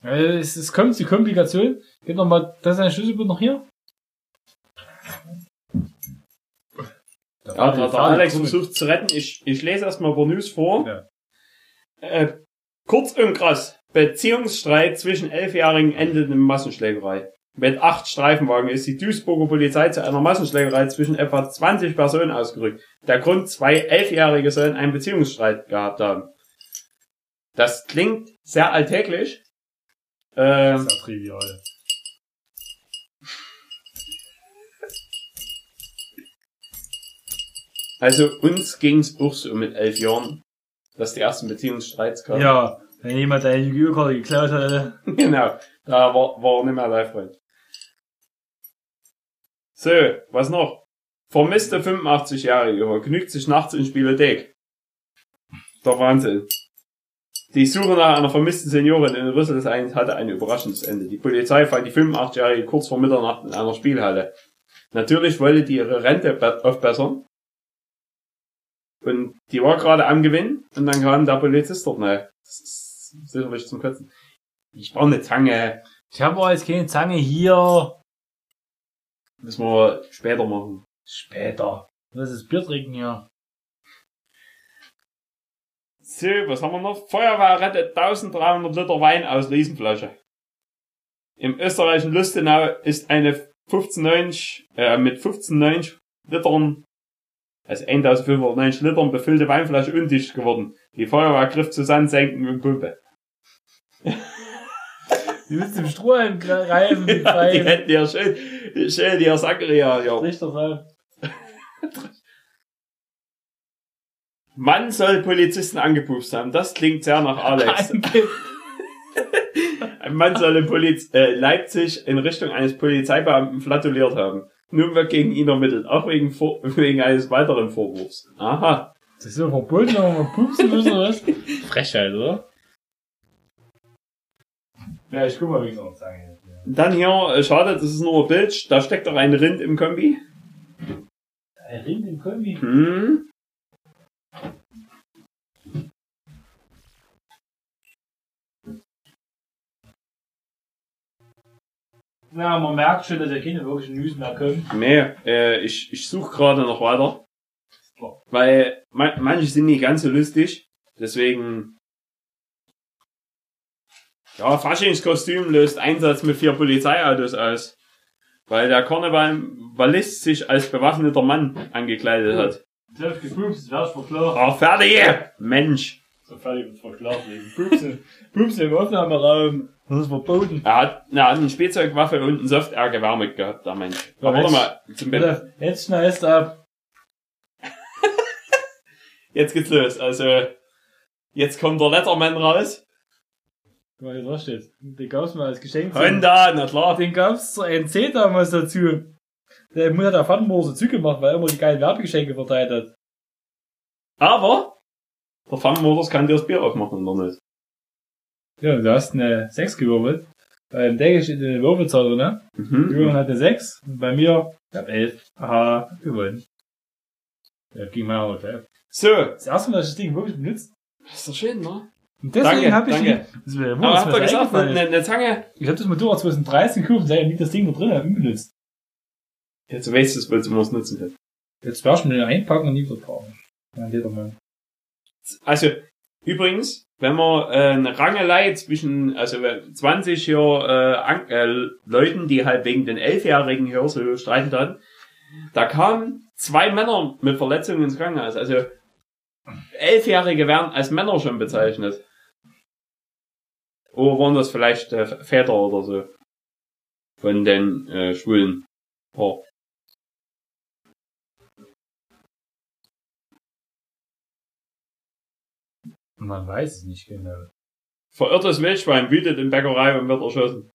Es, es kommt die Komplikation. Gib noch mal, das ist ein Schlüsselbund noch hier. Ja, der, der Alex versucht zu retten. Ich, ich lese erstmal News vor. Ja. Äh, kurz und krass. Beziehungsstreit zwischen Elfjährigen endet in Massenschlägerei. Mit acht Streifenwagen ist die Duisburger Polizei zu einer Massenschlägerei zwischen etwa 20 Personen ausgerückt. Der Grund, zwei Elfjährige sollen einen Beziehungsstreit gehabt haben. Das klingt sehr alltäglich. Ähm, Das ist ja trivial. Also uns ging's auch so mit elf Jahren, dass die ersten Beziehungsstreits kamen. Ja, wenn jemand deine Yu-Gi-Oh-Karte geklaut hatte. (laughs) genau. Da war, war er nicht mehr Live-Freund. So, was noch? Vermisste 85-Jährige vergnügt sich nachts in Spielothek. Der Wahnsinn. Die Suche nach einer vermissten Seniorin in Rüsselsheim hatte ein überraschendes Ende. Die Polizei fand die 85-Jährige kurz vor Mitternacht in einer Spielhalle. Natürlich wollte die ihre Rente be- aufbessern. Und die war gerade am Gewinn und dann kam der Polizist dort. Ne, das ist sicherlich zum Kotzen. Ich brauche eine Zange. Ich habe jetzt keine Zange hier. Müssen wir später machen. Später. Das ist Bier trinken hier. So, was haben wir noch? Feuerwehr rettet 1300 Liter Wein aus Riesenflasche. Im österreichischen Lustenau ist eine 1590, äh, mit 1590 Litern, also 1590 Litern befüllte Weinflasche undicht geworden. Die Feuerwehr griff zu Sandsenken und Pumpe. (laughs) Die müssen im Strohhalm greifen, die (laughs) Ja, die hätten ja schön, schön die Sackeria, ja. Richter drauf. (laughs) Mann soll Polizisten angepupst haben. Das klingt sehr nach Alex. Ein Mann soll in Poliz äh, Leipzig in Richtung eines Polizeibeamten flatuliert haben. Nun wird gegen ihn ermittelt, auch wegen, Vor (laughs) wegen eines weiteren Vorwurfs. Aha. Das ist so verboten, wenn man pupsen muss oder was? (laughs) Frechheit, oder? Ja, ich guck mal, wie ich noch sagen Dann hier, äh, schade, das ist nur ein Bild, da steckt doch ein Rind im Kombi. Ein Ring im Kombi. Hm. Ja, man merkt schon, dass ja keine wirklichen News mehr kommen. Nee, äh, ich, ich suche gerade noch weiter. Weil ma manche sind nicht ganz so lustig. Deswegen. Ja, Faschingskostüm löst Einsatz mit vier Polizeiautos aus. Weil der Karnevalist sich als bewaffneter Mann angekleidet hat. Selbst gepupst, wär's verklagt. Ah, fertig! Mensch! So fertig wird verklagt wegen Pupsen. (laughs) Pupsen im Aufnahmeraum. Das ist verboten. Er hat, hat eine Spielzeugwaffe und ein Soft-Air-Gewehr mitgehabt, der Mensch. Aber warte mal, zum. Bitte, jetzt schnallst ab. (laughs) Jetzt geht's los. Also, jetzt kommt der Letterman raus. Guck mal, hier drauf steht. Den gab's mal als Geschenk. Honda, na klar. Den gab's zur NC damals dazu. Der Mutter der Pfannenmoor so Züge gemacht, weil er immer die geilen Werbegeschenke verteilt hat. Aber, der Fun Motors kann dir das Bier aufmachen, oder nicht? Ja, du hast eine 6 gewürfelt. Beim Deckel steht eine Würfelzahl drin, ne? Mhm. Jürgen hat eine 6 und bei mir, ich hab 11. Aha, gewonnen. Ja, ging mal auch gleich. So, Das erste Mal, dass ich das Ding wirklich benutzt. das ist doch schön, ne? Und deswegen Danke, hab ich danke. die, das wäre Aber das habt ihr so gesagt, eine, eine Zange? Ich hab das Motorrad 2013 gekauft und seitdem liegt das Ding da drin, unbenutzt. Jetzt weißt du es, weil du es nutzen kannst. Jetzt wärst du mir den einpacken und nie wieder tragen. Ja, Ledermann. Also, übrigens, wenn man äh, eine Rangelei zwischen, also 20 hier, äh, An äh, Leuten, die halt wegen den Elfjährigen hier so streiten hatten, da kamen zwei Männer mit Verletzungen ins Krankenhaus. Also, Elfjährige werden als Männer schon bezeichnet. Oder waren das vielleicht äh, Väter oder so? Von den äh, schwulen Paar. Man weiß es nicht genau. Verirrtes Wildschwein wütet in Bäckerei und wird erschossen.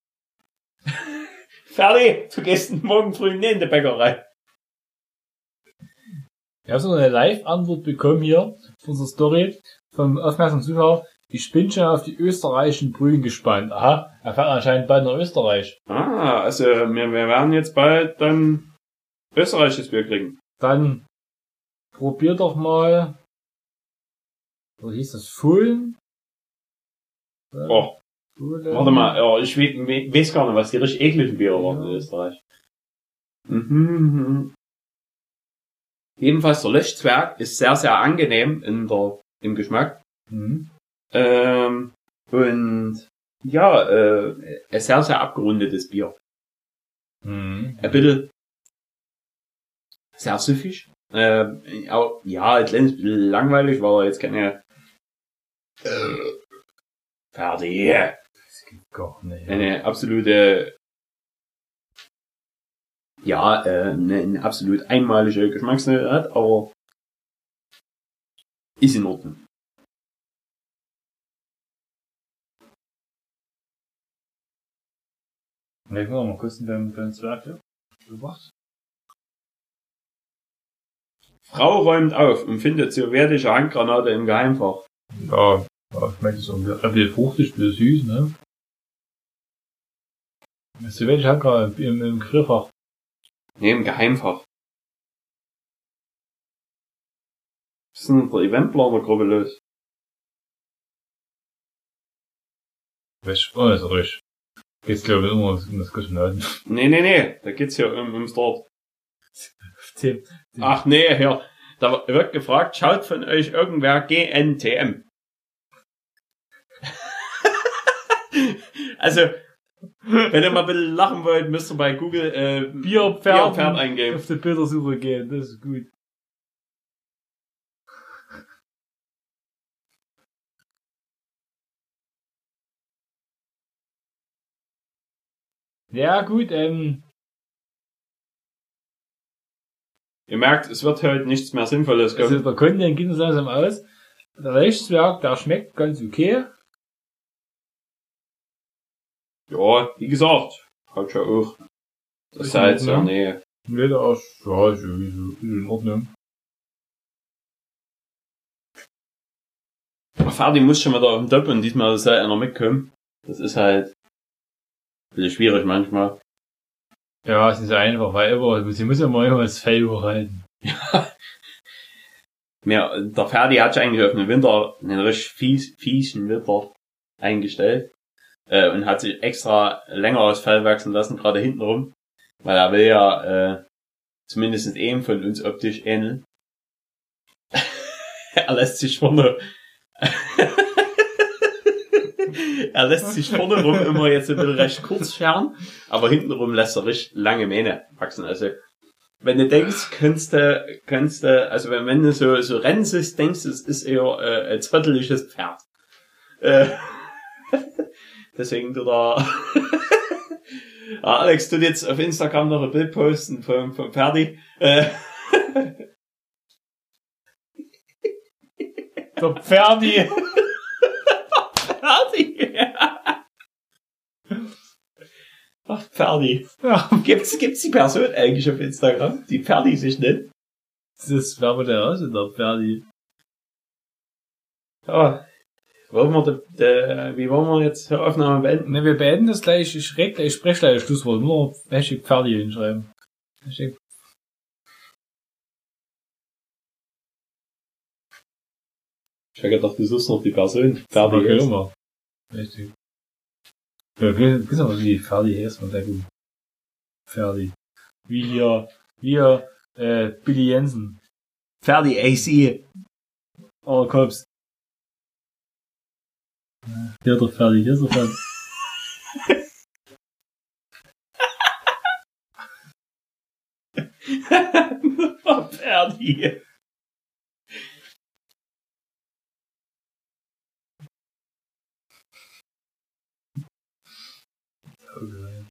(laughs) Fertig! Du gehst morgen früh nicht in die Bäckerei. Ich habe so eine Live-Antwort bekommen hier von unserer Story vom aufmerksamen Zuschauer. Ich bin schon auf die österreichischen Brühen gespannt. Aha, er fährt anscheinend bald nach Österreich. Ah, also wir, wir werden jetzt bald dann österreichisches Bier kriegen. Dann probier doch mal. Wo hieß das? Fullen? Oh, Fullen? warte mal, ja, ich we we weiß gar nicht, was die richtig ekligen Biere waren in Ja. Österreich. Mhm, mhm. Jedenfalls der Löschzwerg ist sehr, sehr angenehm in der, im Geschmack. Mhm. Ähm, und ja, äh, ein sehr, sehr abgerundetes Bier. Mhm. ein bisschen sehr süffig. Äh, auch, ja, ein kleines bisschen langweilig, weil er jetzt keine äh, fertig. Das geht gar nicht. Eine absolute ja, äh, eine, eine absolut einmalige Geschmacksnote hat, aber ist in Ordnung. Ja, ich muss mal kurz beim, beim Zwerg hier. Beobacht. Frau räumt auf und findet sowjetische Handgranate im Geheimfach. Ja, ja schmeckt so ein bisschen fruchtig, ein bisschen süß, ne? Das ist welche Handgranate im, im Grillfach. Nee, im Geheimfach. Was ist denn der Eventplanergruppe los? Welch, oh, ist richtig. Geht's glaube ich immer um das Kosmonauten. Nee, nee, nee, da geht's hier um, ums Dort. Tim. Ach nee, hier. Da wird gefragt, schaut von euch irgendwer GNTM? (laughs) also, Wenn ihr mal ein bisschen lachen wollt, müsst ihr bei Google äh, Bierpferd Bierpferd eingeben. auf die Bildersuche gehen, das ist gut. Ja, gut, ähm, Ihr merkt, es wird heute nichts mehr Sinnvolles kommen. also der Content geht uns langsam aus. Der Rechtswerk, der schmeckt ganz okay. ja, wie gesagt, hat schon auch. Das Ist Salz in ja, Ordnung. nee. Der ist, ja, ist in Ordnung. Ferdi muss schon wieder auf dem Doppel und diesmal soll einer mitkommen. Das ist halt ein bisschen schwierig manchmal. Ja, es ist einfach, weil immer, sie muss ja mal immer das Fell hochhalten. (laughs) Mehr, der Ferdi hat sich eigentlich auf den Winter, einen richtig fies, fiesen Winter eingestellt. Äh, und hat sich extra länger aus Fell wachsen lassen, gerade hintenrum. Weil er will ja, äh, zumindest einem von uns optisch ähneln. (laughs) er lässt sich vorne, er lässt sich vorne rum immer jetzt ein bisschen recht kurz scheren, aber hintenrum lässt er richtig lange Mähne wachsen. Also, wenn du denkst, kannst du, kannst du, also wenn, wenn du so, so rennst, denkst du, es ist eher äh, ein zotteliges Pferd. Äh, (laughs) deswegen du da. (laughs) Ah, Alex, du jetzt auf Instagram noch ein Bild posten vom, vom Ferdi. Äh, (laughs) Der Pferdi! Ferdi! Ach, Ferdi. ja, (laughs) Gibt's, gibt's die Person eigentlich auf Instagram, die Ferdi sich nennt? das wäre der aus, der Pferdi. Ja. Wollen wir, de, de, wie wollen wir jetzt die Aufnahme beenden? Ne, wir beenden das gleich, ich reg gleich, ich spreche gleich das Schlusswort, nur Hashtag Pferdi hinschreiben. Hashtag Ich habe gedacht, du suchst noch die Person. Ferdi Ferdi ist. immer. Richtig. Ja, wissen wir, wie Ferdi heißt, man sagt, Ferdi. Wie hier, wie hier, äh, Billy Jensen. Ferdi AC. Aller Cops. Hier der Ferdi, hier ist (laughs) der Ferdi. Ferdi.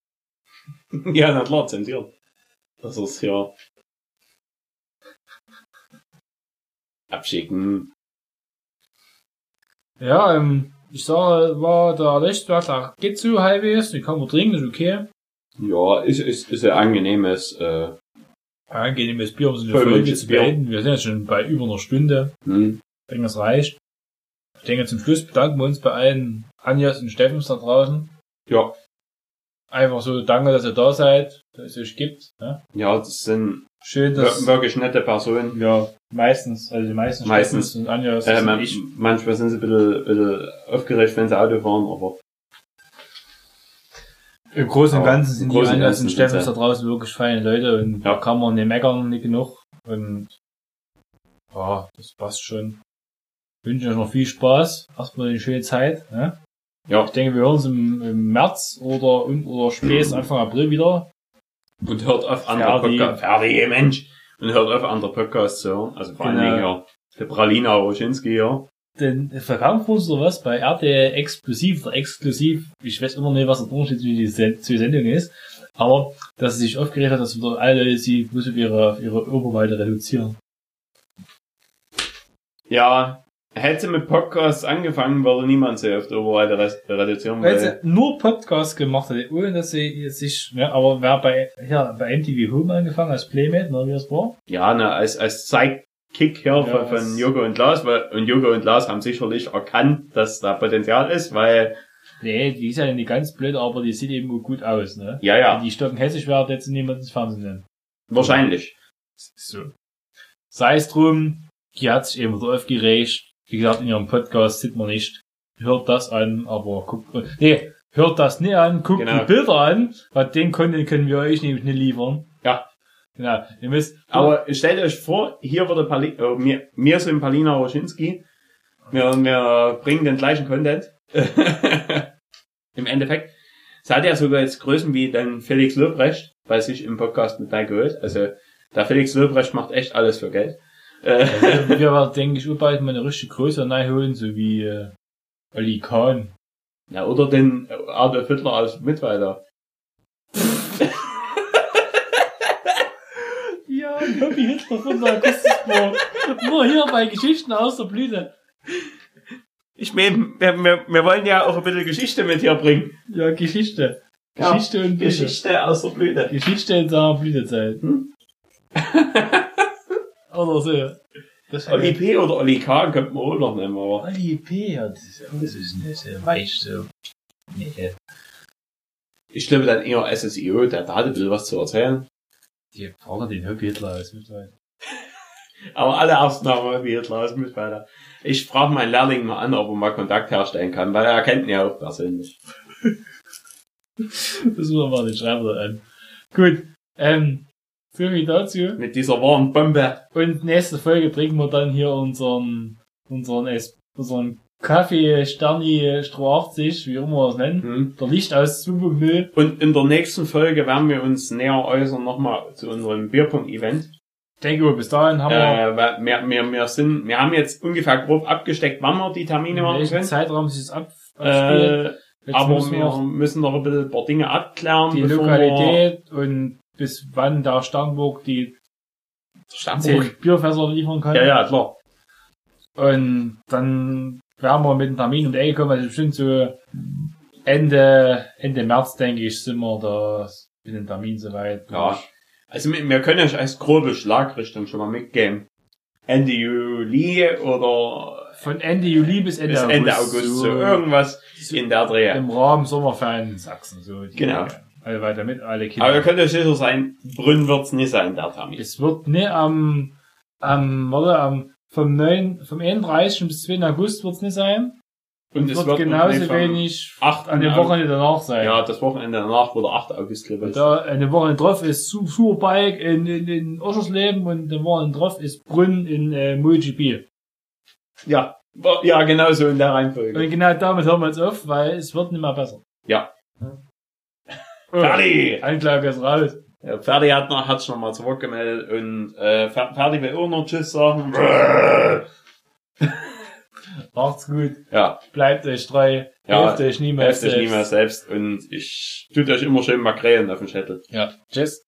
(laughs) Ja, na klar, zensiert. Das ist ja. Abschicken. Ja, ähm, ich sage, war der Rechtswert, der geht so halbwegs, die kann man trinken, ist okay. Ja, ist, ist, ist ein angenehmes, äh, Angenehmes Bier, um so eine Folge zu beenden. Wir sind jetzt schon bei über einer Stunde. hm. Ich denke, das reicht. Ich denke, zum Schluss bedanken wir uns bei allen Anjas und Steffens da draußen. Ja. Einfach so, danke, dass ihr da seid, dass es euch gibt. Ja? Ja, das sind Schön, wir- dass, wirklich nette Personen. ja, meistens, also die meisten Meistens. Und Anjas Äh, sind man, ich. manchmal sind sie ein bisschen, bisschen aufgeregt, wenn sie Auto fahren, aber Im Großen und Ganzen sind die Großen und sind Steffens da draußen wirklich feine Leute und Ja. da kann man nicht meckern, nicht genug. Und, ja, das passt schon. Ich wünsche euch noch viel Spaß. Erstmal eine schöne Zeit. Ne? Ja. Ich denke, wir hören uns im, im März oder, oder spätestens (clears throat) Anfang April wieder. und hört auf andere. Podcasts. Ferdi, Mensch! Und hört auf andere Podcasts zu hören. Also vor allen Genau. Dingen ja. Der Pralina Roschinski hier. Den uns oder was bei RTL exklusiv oder exklusiv. Ich weiß immer nicht, was der Unterschied zwischen die Sen- zwei Sendungen ist. Aber, dass sie sich aufgeregt hat, dass wieder alle sie bloß auf ihre, ihre Oberweite reduzieren. Ja, hätte mit Podcasts angefangen, würde niemand sie auf der res- reduzieren, Weil sie nur Podcasts gemacht hat, ohne dass sie jetzt sich, ja, aber wer bei, ja, bei MTV Home angefangen als Playmate, ne, wie das war? ja, ne, als, als Sidekick hier Ja, von, von Joko und Lars, weil, und Joko und Lars haben sicherlich erkannt, dass da Potenzial ist, weil, Nee, die ist ja nicht ganz blöd, aber die sieht eben gut aus, ne? ja, ja, Wenn die Stocken hässlich wäre, hätte sie niemand ins Fernsehen nennen. wahrscheinlich. So. Sei es drum, die hat sich eben wieder aufgeregt. Wie gesagt, in ihrem Podcast sieht man nicht. Hört das an, aber guckt, nee, hört das nicht an, guckt Genau. die Bilder an, weil den Content können wir euch nämlich nicht liefern. Ja. Genau, ihr müsst, Aber stellt euch vor, hier würde Pali äh, mir, mir sind Palina Roschinski. Wir, wir bringen den gleichen Content. (laughs) Im Endeffekt. Es hat ja sogar jetzt Größen wie dann Felix Lobrecht, bei sich im Podcast mit geholt. Also der Felix Lobrecht macht echt alles für Geld. Äh, Also, wir werden, denke ich, bald mal eine richtige Größe holen, so wie äh, Oli Kahn. ja, oder den Adolf Hitler als Mittweiter. (laughs) Ja, ein Hobby Hitler von der Akustiksport. Nur hier bei Geschichten aus der Blüte. Ich meine, wir, wir, wir wollen ja auch ein bisschen Geschichte mit hier bringen. Ja, Geschichte. Ja, Geschichte und Blüte. Geschichte aus der Blüte. Geschichte in seiner Blütezeit. Hm? (laughs) Oder so. Das Oli P. oder Oli K. könnte man auch noch nehmen, aber Oli P. Ja, das ist, nicht so weich so. Nee. ich glaube dann eher SSIO, der da hat ein bisschen was zu erzählen. Die fragen den Hobby Hitler als Mitweid. (laughs) Aber alle Ausnahmen wie Hitler als Mittweiter. Ich frage meinen Lehrling mal an, ob er mal Kontakt herstellen kann, weil er kennt ihn ja auch persönlich. (laughs) Das muss man den Schreiber an. Gut. Ähm, so viel dazu. Mit dieser warmen Bombe. Und nächste Folge trinken wir dann hier unseren, unseren, Es- unseren Kaffee Sterni Stroh 80, wie immer wir es nennen. Hm. Der Licht aus 2.0. Und in der nächsten Folge werden wir uns näher äußern nochmal zu unserem Bierpunkt-Event. Ich denke, bis dahin haben wir Äh, wir, wir, wir, sind, wir haben jetzt ungefähr grob abgesteckt, wann wir die Termine in machen können. Zeitraum sich das ab. Äh, aber wir müssen noch ein bisschen ein paar Dinge abklären. die Lokalität und bis wann der Sternburg die. 10 Bierfässer liefern kann. Ja, ja, klar. Und dann werden wir mit dem Termin um die Ecke kommen, also bestimmt so Ende, Ende März, denke ich, sind wir da mit dem Termin soweit. Ja. Also wir, können euch als grobe Schlagrichtung schon mal mitgeben. Ende Juli oder Von Ende Juli bis Ende bis August. Ende August, so irgendwas in der Dreh. Im Rahmen Sommerferien in Sachsen, so. Genau. Ecke. Alle weiter mit, alle Kinder. Aber ihr könnt euch sicher sein, Brünn wird's nicht sein, der Termin. Es wird ne am, am, warte, am, vom 9, vom 31. bis 2. August wird's nicht sein. Und Es es wird wird genauso nicht wenig 8. an dem Wochenende danach sein. Ja, das Wochenende danach, der 8. August glaube ich. ist. Da eine Woche drauf ist Su- Superbike in, in, in Oschersleben und eine Woche drauf ist Brünn in äh, MotoGP. Ja, ja, genau so in der Reihenfolge. Und genau damit hören wir jetzt auf, weil es wird nicht mehr besser. Ja. Ferdi! Anklage ist raus. Ja, Ferdi hat noch, hat's noch mal zurückgemeldet und äh, Fer- Ferdi will auch noch Tschüss sagen. (laughs) Macht's gut. Ja, Bleibt euch treu. Ja, Helft euch niemals helft euch selbst. niemals selbst und ich tut euch immer schön Makrelen auf den Schädel. Ja. Tschüss.